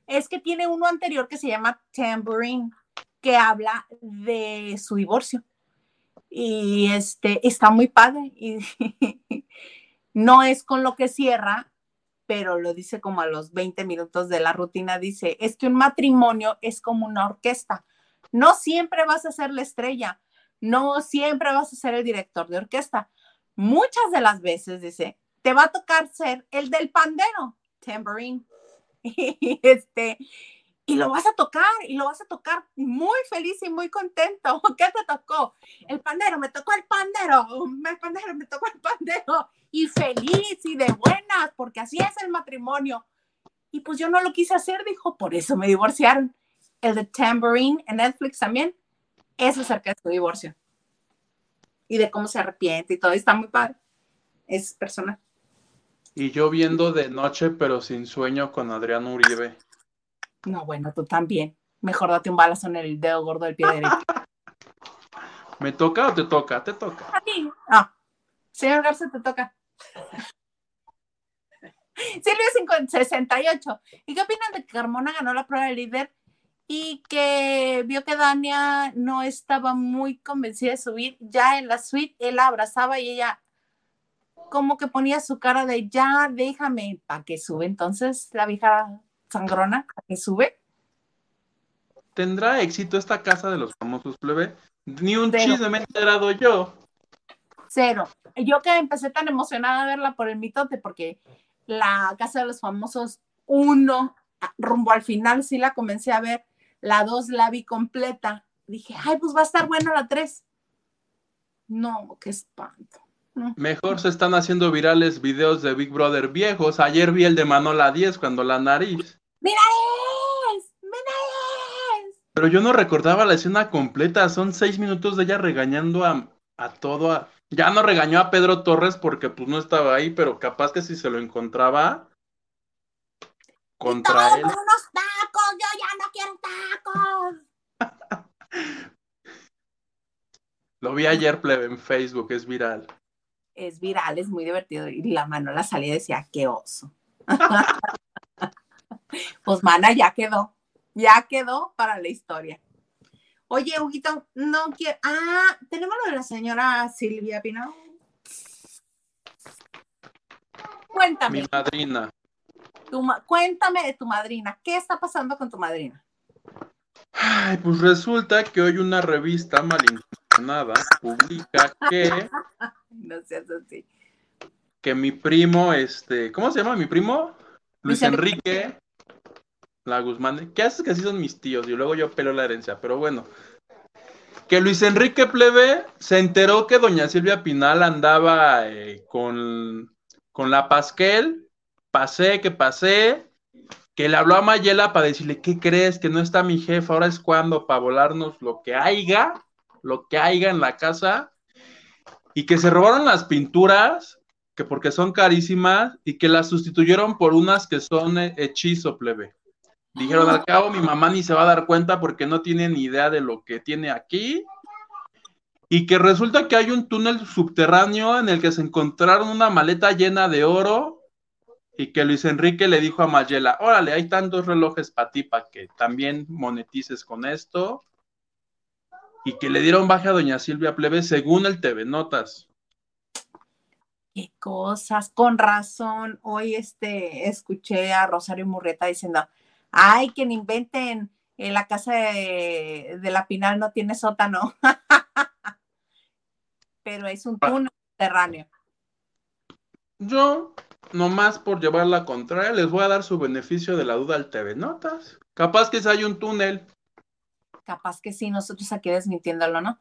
es que tiene uno anterior que se llama Tambourine, que habla de su divorcio. Y este está muy padre. Y no es con lo que cierra, pero lo dice como a los 20 minutos de la rutina. Dice, es que un matrimonio es como una orquesta. No siempre vas a ser la estrella, no siempre vas a ser el director de orquesta. Muchas de las veces, dice, te va a tocar ser el del pandero, tambourine. Este, y lo vas a tocar, y lo vas a tocar muy feliz y muy contento. ¿Qué te tocó? El pandero, me tocó el pandero, el pandero, me tocó el pandero. Y feliz y de buenas, porque así es el matrimonio. Y pues yo no lo quise hacer, dijo, por eso me divorciaron. El de Tambourine en Netflix también es acerca de su divorcio. y de cómo se arrepiente y todo. Está muy padre. Es personal. Y yo viendo de noche, pero sin sueño con Adrián Uribe. No, bueno, tú también. Mejor date un balazo en el dedo gordo del pie derecho. ¿Me toca o te toca? Te toca. A ti. Ah, señor Garza, te toca. Silvia 68. ¿Y qué opinan de que Carmona ganó la prueba de líder y que vio que Dania no estaba muy convencida de subir? Ya en la suite él la abrazaba y ella como que ponía su cara de ya déjame para que sube. Entonces la vieja sangrona, ¿para que sube? ¿Tendrá éxito esta casa de los famosos plebe? Ni un Cero. chisme me he enterado yo. Cero. Yo que empecé tan emocionada a verla por el mitote, porque la Casa de los Famosos uno, rumbo al final sí la comencé a ver, la dos la vi completa. Dije, ay, pues va a estar buena la tres. No, qué espanto. Mejor se están haciendo virales videos de Big Brother viejos. Ayer vi el de Manola 10 cuando la nariz. ¡Mira es! ¡Mira es! Pero yo no recordaba la escena completa. Son seis minutos de ella regañando a, a todo. a- Ya no regañó a Pedro Torres porque pues no estaba ahí, pero capaz que si se lo encontraba contra él. por unos tacos, yo ya no quiero tacos. Lo vi ayer plebe en Facebook, es viral. Es viral, es muy divertido. Y la mano la salía y decía, qué oso. pues mana, ya quedó. Ya quedó para la historia. Oye, Huguito, no quiero. Ah, tenemos lo de la señora Silvia Pinal. Cuéntame, Mi madrina. tu ma- cuéntame de tu madrina. ¿Qué está pasando con tu madrina? Ay, pues resulta que hoy una revista malintencionada publica que, No seas así. que mi primo, este, ¿cómo se llama mi primo? Luis Enrique. La Guzmán. ¿Qué haces que así son mis tíos? Y luego yo pelo la herencia, pero bueno. Que Luis Enrique Plebe se enteró que doña Silvia Pinal andaba eh, con, con la Pasquel. Pasé, que pasé. Que le habló a Mayela para decirle, ¿qué crees? Que no está mi jefa, ahora es cuando para volarnos lo que haya, lo que haya en la casa. Y que se robaron las pinturas, que porque son carísimas, y que las sustituyeron por unas que son eh, hechizo, plebe. Dijeron, al cabo mi mamá ni se va a dar cuenta porque no tiene ni idea de lo que tiene aquí. Y que resulta que hay un túnel subterráneo en el que se encontraron una maleta llena de oro y que Luis Enrique le dijo a Mayela, órale, hay tantos relojes para ti para que también monetices con esto. Y que le dieron baja a doña Silvia Plebe según el TV Notas. Qué cosas, con razón. Hoy este escuché a Rosario Murrieta diciendo, ay, que inventen en la casa de, de la Pinal no tiene sótano. Pero es un Ah. túnel subterráneo. Yo, nomás por llevar la contraria, les voy a dar su beneficio de la duda al TV Notas. Capaz que si hay un túnel. Capaz que sí, nosotros aquí desmintiéndolo, ¿no?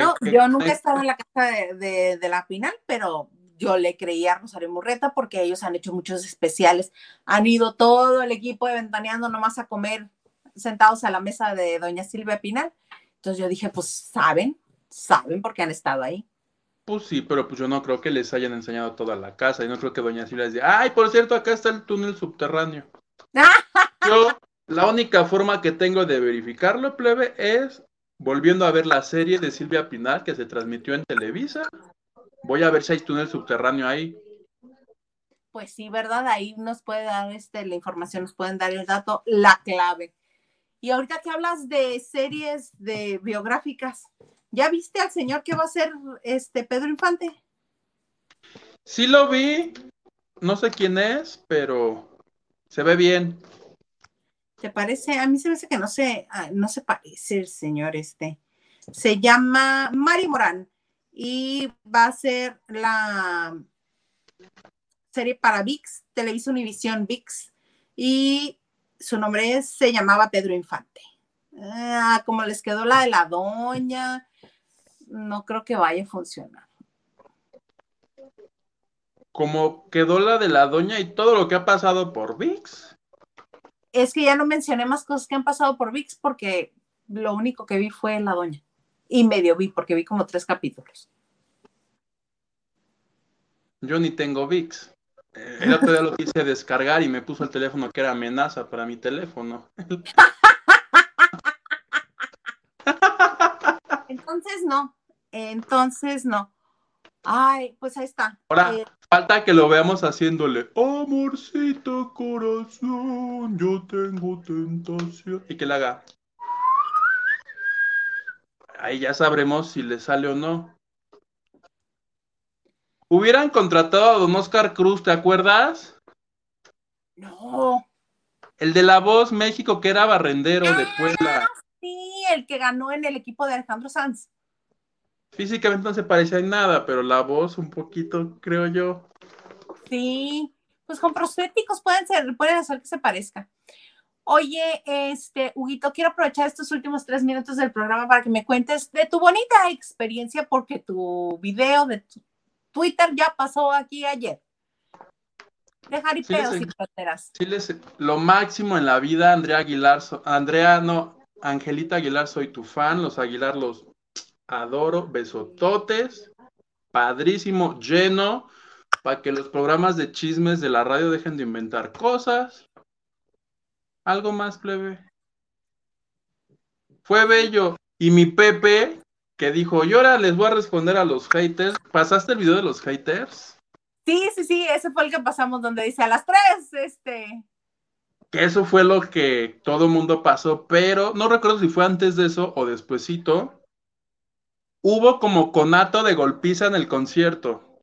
No, yo nunca he estado en la casa de, de- de la Pinal, pero yo le creía a Rosario Murrieta porque ellos han hecho muchos especiales. Han ido todo el equipo de Ventaneando nomás a comer sentados a la mesa de doña Silvia Pinal. Entonces yo dije, pues saben, saben porque han estado ahí. Pues sí, pero pues yo no creo que les hayan enseñado toda la casa y no creo que doña Silvia les diga, ay, por cierto, acá está el túnel subterráneo. Yo, la única forma que tengo de verificarlo, plebe, es volviendo a ver la serie de Silvia Pinal que se transmitió en Televisa. Voy a ver si hay túnel subterráneo ahí. Pues sí, ¿verdad? Ahí nos puede dar este, la información, nos pueden dar el dato, la clave. Y ahorita que hablas de series de biográficas, ¿ya viste al señor que va a ser este Pedro Infante? Sí lo vi, no sé quién es, pero se ve bien. ¿Te parece? A mí se me hace que no se, ah, no se parece el señor este. Se llama Mari Morán y va a ser la serie para VIX, Televisa Univisión VIX, y su nombre se llamaba Pedro Infante. Ah, como les quedó la de la doña, no creo que vaya a funcionar. Como quedó la de la doña y todo lo que ha pasado por VIX. Es que ya no mencioné más cosas que han pasado por VIX porque lo único que vi fue la doña. Y medio vi, porque vi como tres capítulos. Yo ni tengo VIX. Eh, El otro día lo quise descargar y me puso el teléfono que era amenaza para mi teléfono. Entonces no, entonces no. Ay, pues ahí está. Ahora, Eh, falta que lo veamos haciéndole, amorcito corazón, yo tengo tentación. Y que le haga. Ahí ya sabremos si le sale o no. Hubieran contratado a don Oscar Cruz, ¿te acuerdas? no, El de la voz México, que era barrendero de Puebla. sí, el que ganó en el equipo de Alejandro Sanz. Físicamente no se parecía en nada, pero la voz un poquito, creo yo. Sí, pues con prostéticos pueden ser, pueden hacer que se parezca. Oye, este, Huguito, quiero aprovechar estos últimos tres minutos del programa para que me cuentes de tu bonita experiencia, porque tu video de tu Twitter ya pasó aquí ayer. De jaripeos Sí, y fronteras. Sí, les- lo máximo en la vida, Andrea Aguilar, so- Andrea, no, Angelita Aguilar, soy tu fan, los Aguilar los adoro, besototes, padrísimo, lleno, para que los programas de chismes de la radio dejen de inventar cosas. Algo más, plebe. Fue bello. Y mi Pepe, que dijo, y ahora les voy a responder a los haters. ¿Pasaste el video de los haters? Sí, sí, sí, ese fue el que pasamos donde dice a las tres, este, que eso fue lo que todo el mundo pasó, pero no recuerdo si fue antes de eso o despuesito. Hubo como conato de golpiza en el concierto,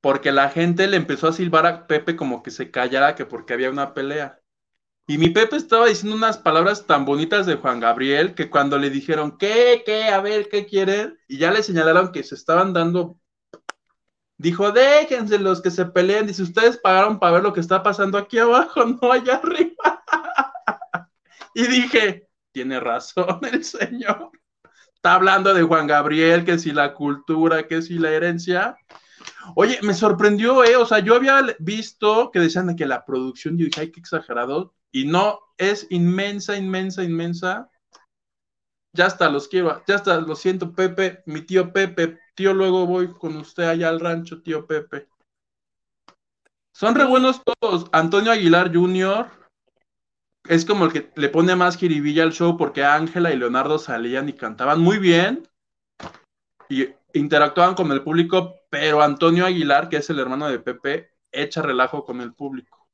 porque la gente le empezó a silbar a Pepe como que se callara, que porque había una pelea. Y mi Pepe estaba diciendo unas palabras tan bonitas de Juan Gabriel que cuando le dijeron, ¿qué? ¿Qué? A ver, ¿qué quieren? Y ya le señalaron que se estaban dando Dijo, déjense los que se peleen. Dice, ustedes pagaron para ver lo que está pasando aquí abajo, no allá arriba. y dije, tiene razón el señor. Está hablando de Juan Gabriel, que si la cultura, que si la herencia. Oye, me sorprendió, ¿eh? O sea, yo había visto que decían de que la producción, yo dije, ay, qué exagerado. Y no, es inmensa, inmensa, inmensa. Ya está, los quiero, ya está, lo siento, Pepe, mi tío Pepe, tío, luego voy con usted allá al rancho, tío Pepe. Son re buenos todos. Antonio Aguilar Jr. es como el que le pone más jiribilla al show porque Ángela y Leonardo salían y cantaban muy bien y interactuaban con el público, pero Antonio Aguilar, que es el hermano de Pepe, echa relajo con el público.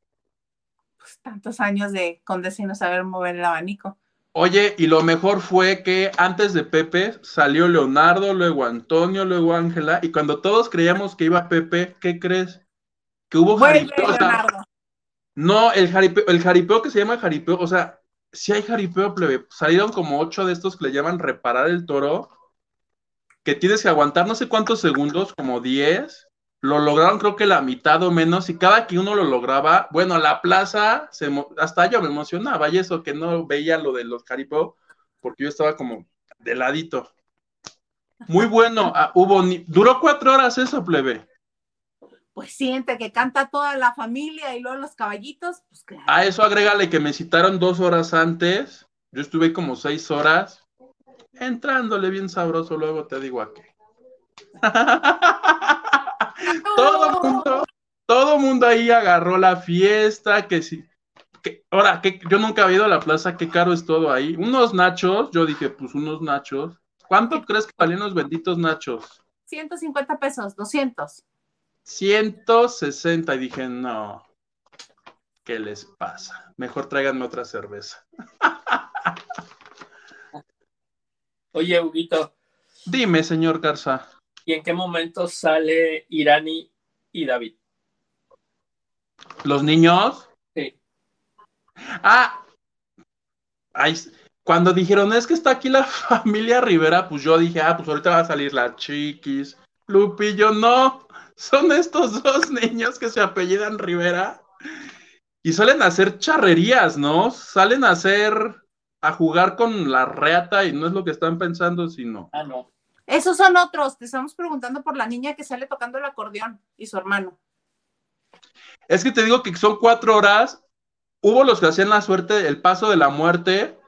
pues tantos años de Condesa y no saber mover el abanico. Oye, y lo mejor fue que antes de Pepe salió Leonardo, luego Antonio, luego Ángela, y cuando todos creíamos que iba Pepe, ¿qué crees? Que hubo jaripeo. No, el jaripeo, el jaripeo que se llama jaripeo, o sea, si hay jaripeo, plebe, salieron como ocho de estos que le llaman reparar el toro, que tienes que aguantar no sé cuántos segundos, como diez, lo lograron creo que la mitad o menos, y cada que uno lo lograba, bueno, la plaza, se, hasta yo me emocionaba, y eso que no veía lo de los jaripeo, porque yo estaba como de ladito. Muy bueno, ah, hubo, ni- duró cuatro horas eso, plebe. Pues siente que canta toda la familia y luego los caballitos, pues claro. A eso agrégale que me citaron dos horas antes. Yo estuve como seis horas. Entrándole bien sabroso, luego te digo a qué. todo mundo, todo mundo ahí agarró la fiesta, que sí. Que, ahora, que yo nunca había ido a la plaza, qué caro es todo ahí. Unos nachos, yo dije, pues unos nachos. ¿Cuánto crees que valían los benditos nachos? 150 pesos, 200. 160 y dije, no, ¿qué les pasa? Mejor tráiganme otra cerveza. Oye, Huguito, Dime, señor Garza. ¿y en qué momento sale Irani y David? ¿Los niños? Sí. Ah, ay, cuando dijeron, es que está aquí la familia Rivera, pues yo dije, ah, pues ahorita va a salir la Chiquis, Lupillo, no, son estos dos niños que se apellidan Rivera y salen a hacer charrerías, ¿no? Salen a hacer, a jugar con la reata y no es lo que están pensando, sino... Ah, no. Esos son otros. Te estamos preguntando por la niña que sale tocando el acordeón y su hermano. Es que te digo que son cuatro horas. Hubo los que hacían la suerte, el paso de la muerte,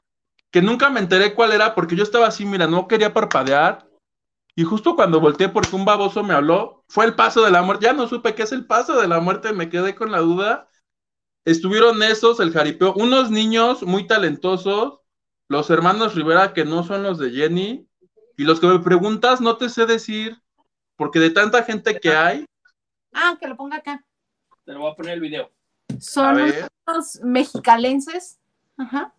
que nunca me enteré cuál era, porque yo estaba así, mira, no quería parpadear. Y justo cuando volteé porque un baboso me habló, fue el paso de la muerte. Ya no supe qué es el paso de la muerte, me quedé con la duda. Estuvieron esos, el jaripeo, unos niños muy talentosos, los hermanos Rivera que no son los de Jenny, y los que me preguntas no te sé decir, porque de tanta gente que hay, Ah, que lo ponga acá. Te lo voy a poner el video. Son los mexicalenses. Ajá.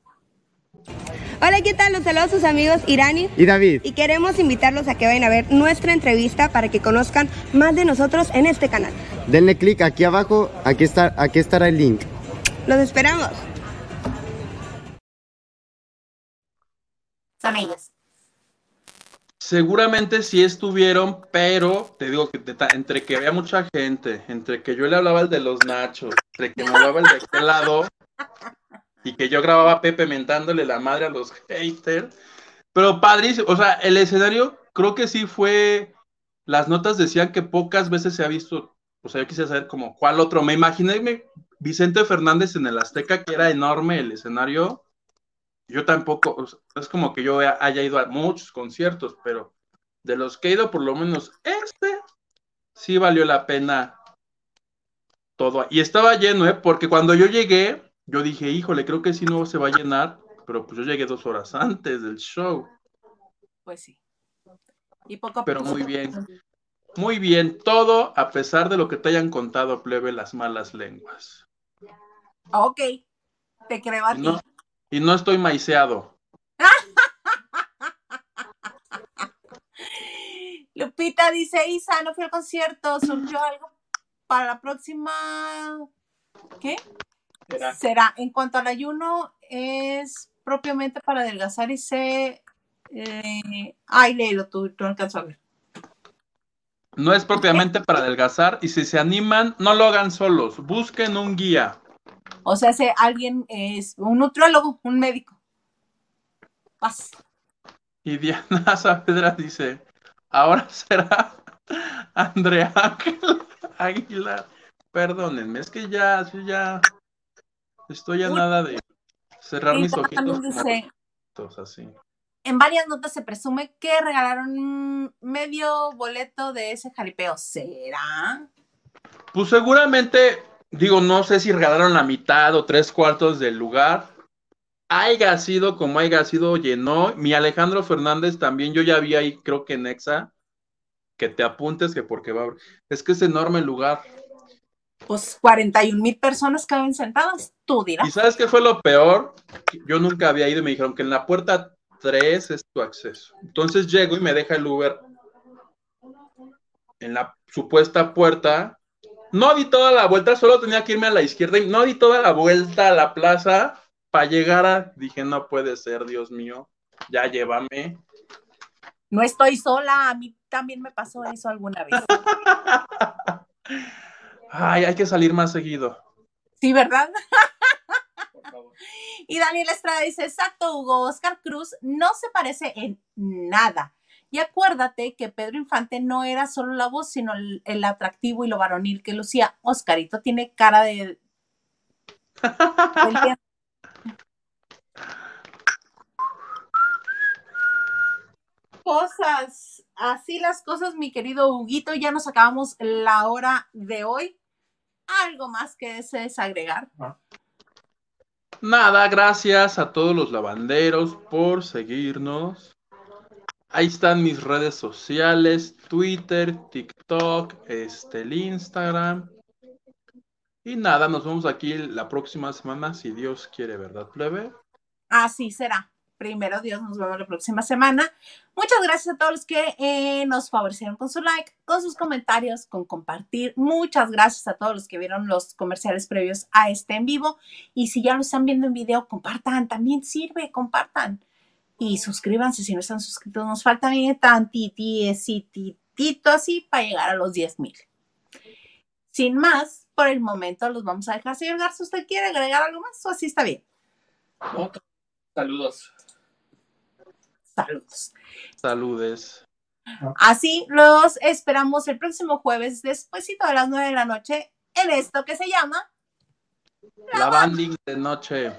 Hola, ¿qué tal? Los saludos sus amigos Irani Y David, y queremos invitarlos a que vayan a ver nuestra entrevista para que conozcan más de nosotros en este canal. denle clic aquí abajo, aquí, está, aquí estará el link. Los esperamos. Son ellos. seguramente sí estuvieron, pero te digo que entre que había mucha gente, entre que yo le hablaba al de los nachos, entre que me hablaba el de aquel lado, y que yo grababa a Pepe mentándole la madre a los haters, pero padrísimo, o sea, el escenario creo que sí fue, las notas decían que pocas veces se ha visto, o sea, yo quisiera saber como cuál otro, me imaginé Vicente Fernández en el Azteca, que era enorme el escenario, yo tampoco, o sea, es como que yo haya ido a muchos conciertos, pero de los que he ido, por lo menos este, sí valió la pena todo. Y estaba lleno, ¿eh? Porque cuando yo llegué, yo dije, híjole, creo que sí no se va a llenar, pero pues yo llegué dos horas antes del show. Pues sí. Y poco a Pero muy bien. Muy bien, todo a pesar de lo que te hayan contado, plebe, las malas lenguas. Ok. Te creo a Y ti. no, y no estoy maiceado. Lupita dice, Isa, no fui al concierto, surgió algo para la próxima. ¿Qué? Será. Será. En cuanto al ayuno, es propiamente para adelgazar y se. Eh... Ay, léelo tú, tú no alcanzo a ver. No es propiamente para adelgazar y si se animan, no lo hagan solos, busquen un guía. O sea, si alguien es un nutriólogo, un médico. Vas. Y Diana Saavedra dice, ahora será Andrea Ángel Aguilar. Perdónenme, es que ya, yo ya estoy a Uy. nada de cerrar Y mis ojitos dice, como así. en varias notas se presume que regalaron medio boleto de ese jaripeo. ¿Será? Pues seguramente, digo, no sé si regalaron la mitad o tres cuartos del lugar. Haya sido como haya sido, llenó. Mi Alejandro Fernández también, yo ya vi ahí, creo que en Exa, que te apuntes que porque va a... Es que es enorme el lugar. Pues 41 mil personas caben sentadas. Tú ¿Y dirás. sabes qué fue lo peor? Yo nunca había ido y me dijeron que en la puerta 3 es tu acceso. Entonces llego y me deja el Uber en la supuesta puerta. No di toda la vuelta, solo tenía que irme a la izquierda y no di toda la vuelta a la plaza para llegar a... Dije, no puede ser, Dios mío, ya llévame. No estoy sola. A mí también me pasó eso alguna vez. Ay, hay que salir más seguido. Sí, ¿verdad? Por favor. Y Daniel Estrada dice, exacto, Hugo, Oscar Cruz no se parece en nada. Y acuérdate que Pedro Infante no era solo la voz, sino el, el atractivo y lo varonil que lucía. Oscarito tiene cara de... Cosas, así las cosas, mi querido Huguito, ya nos acabamos la hora de hoy. ¿Algo más que desees agregar? Nada, gracias a todos los lavanderos por seguirnos. Ahí están mis redes sociales, Twitter, TikTok, este, el Instagram. Y nada, nos vemos aquí la próxima semana, si Dios quiere, ¿verdad, plebe? Así será. Primero Dios, nos vemos la próxima semana. Muchas gracias a todos los que eh, nos favorecieron con su like, con sus comentarios, con compartir. Muchas gracias a todos los que vieron los comerciales previos a este en vivo. Y si ya lo están viendo en video, compartan, también sirve, compartan. Y suscríbanse si no están suscritos. Nos falta bien tantitito así para llegar a los 10 mil. Sin más, por el momento los vamos a dejar. Señor Garza, ¿usted quiere agregar algo más o así está bien? Ok. Saludos. Saludos. Saludes. Así los esperamos el próximo jueves, despuésito de las 9 de la noche, en esto que se llama La banding de noche.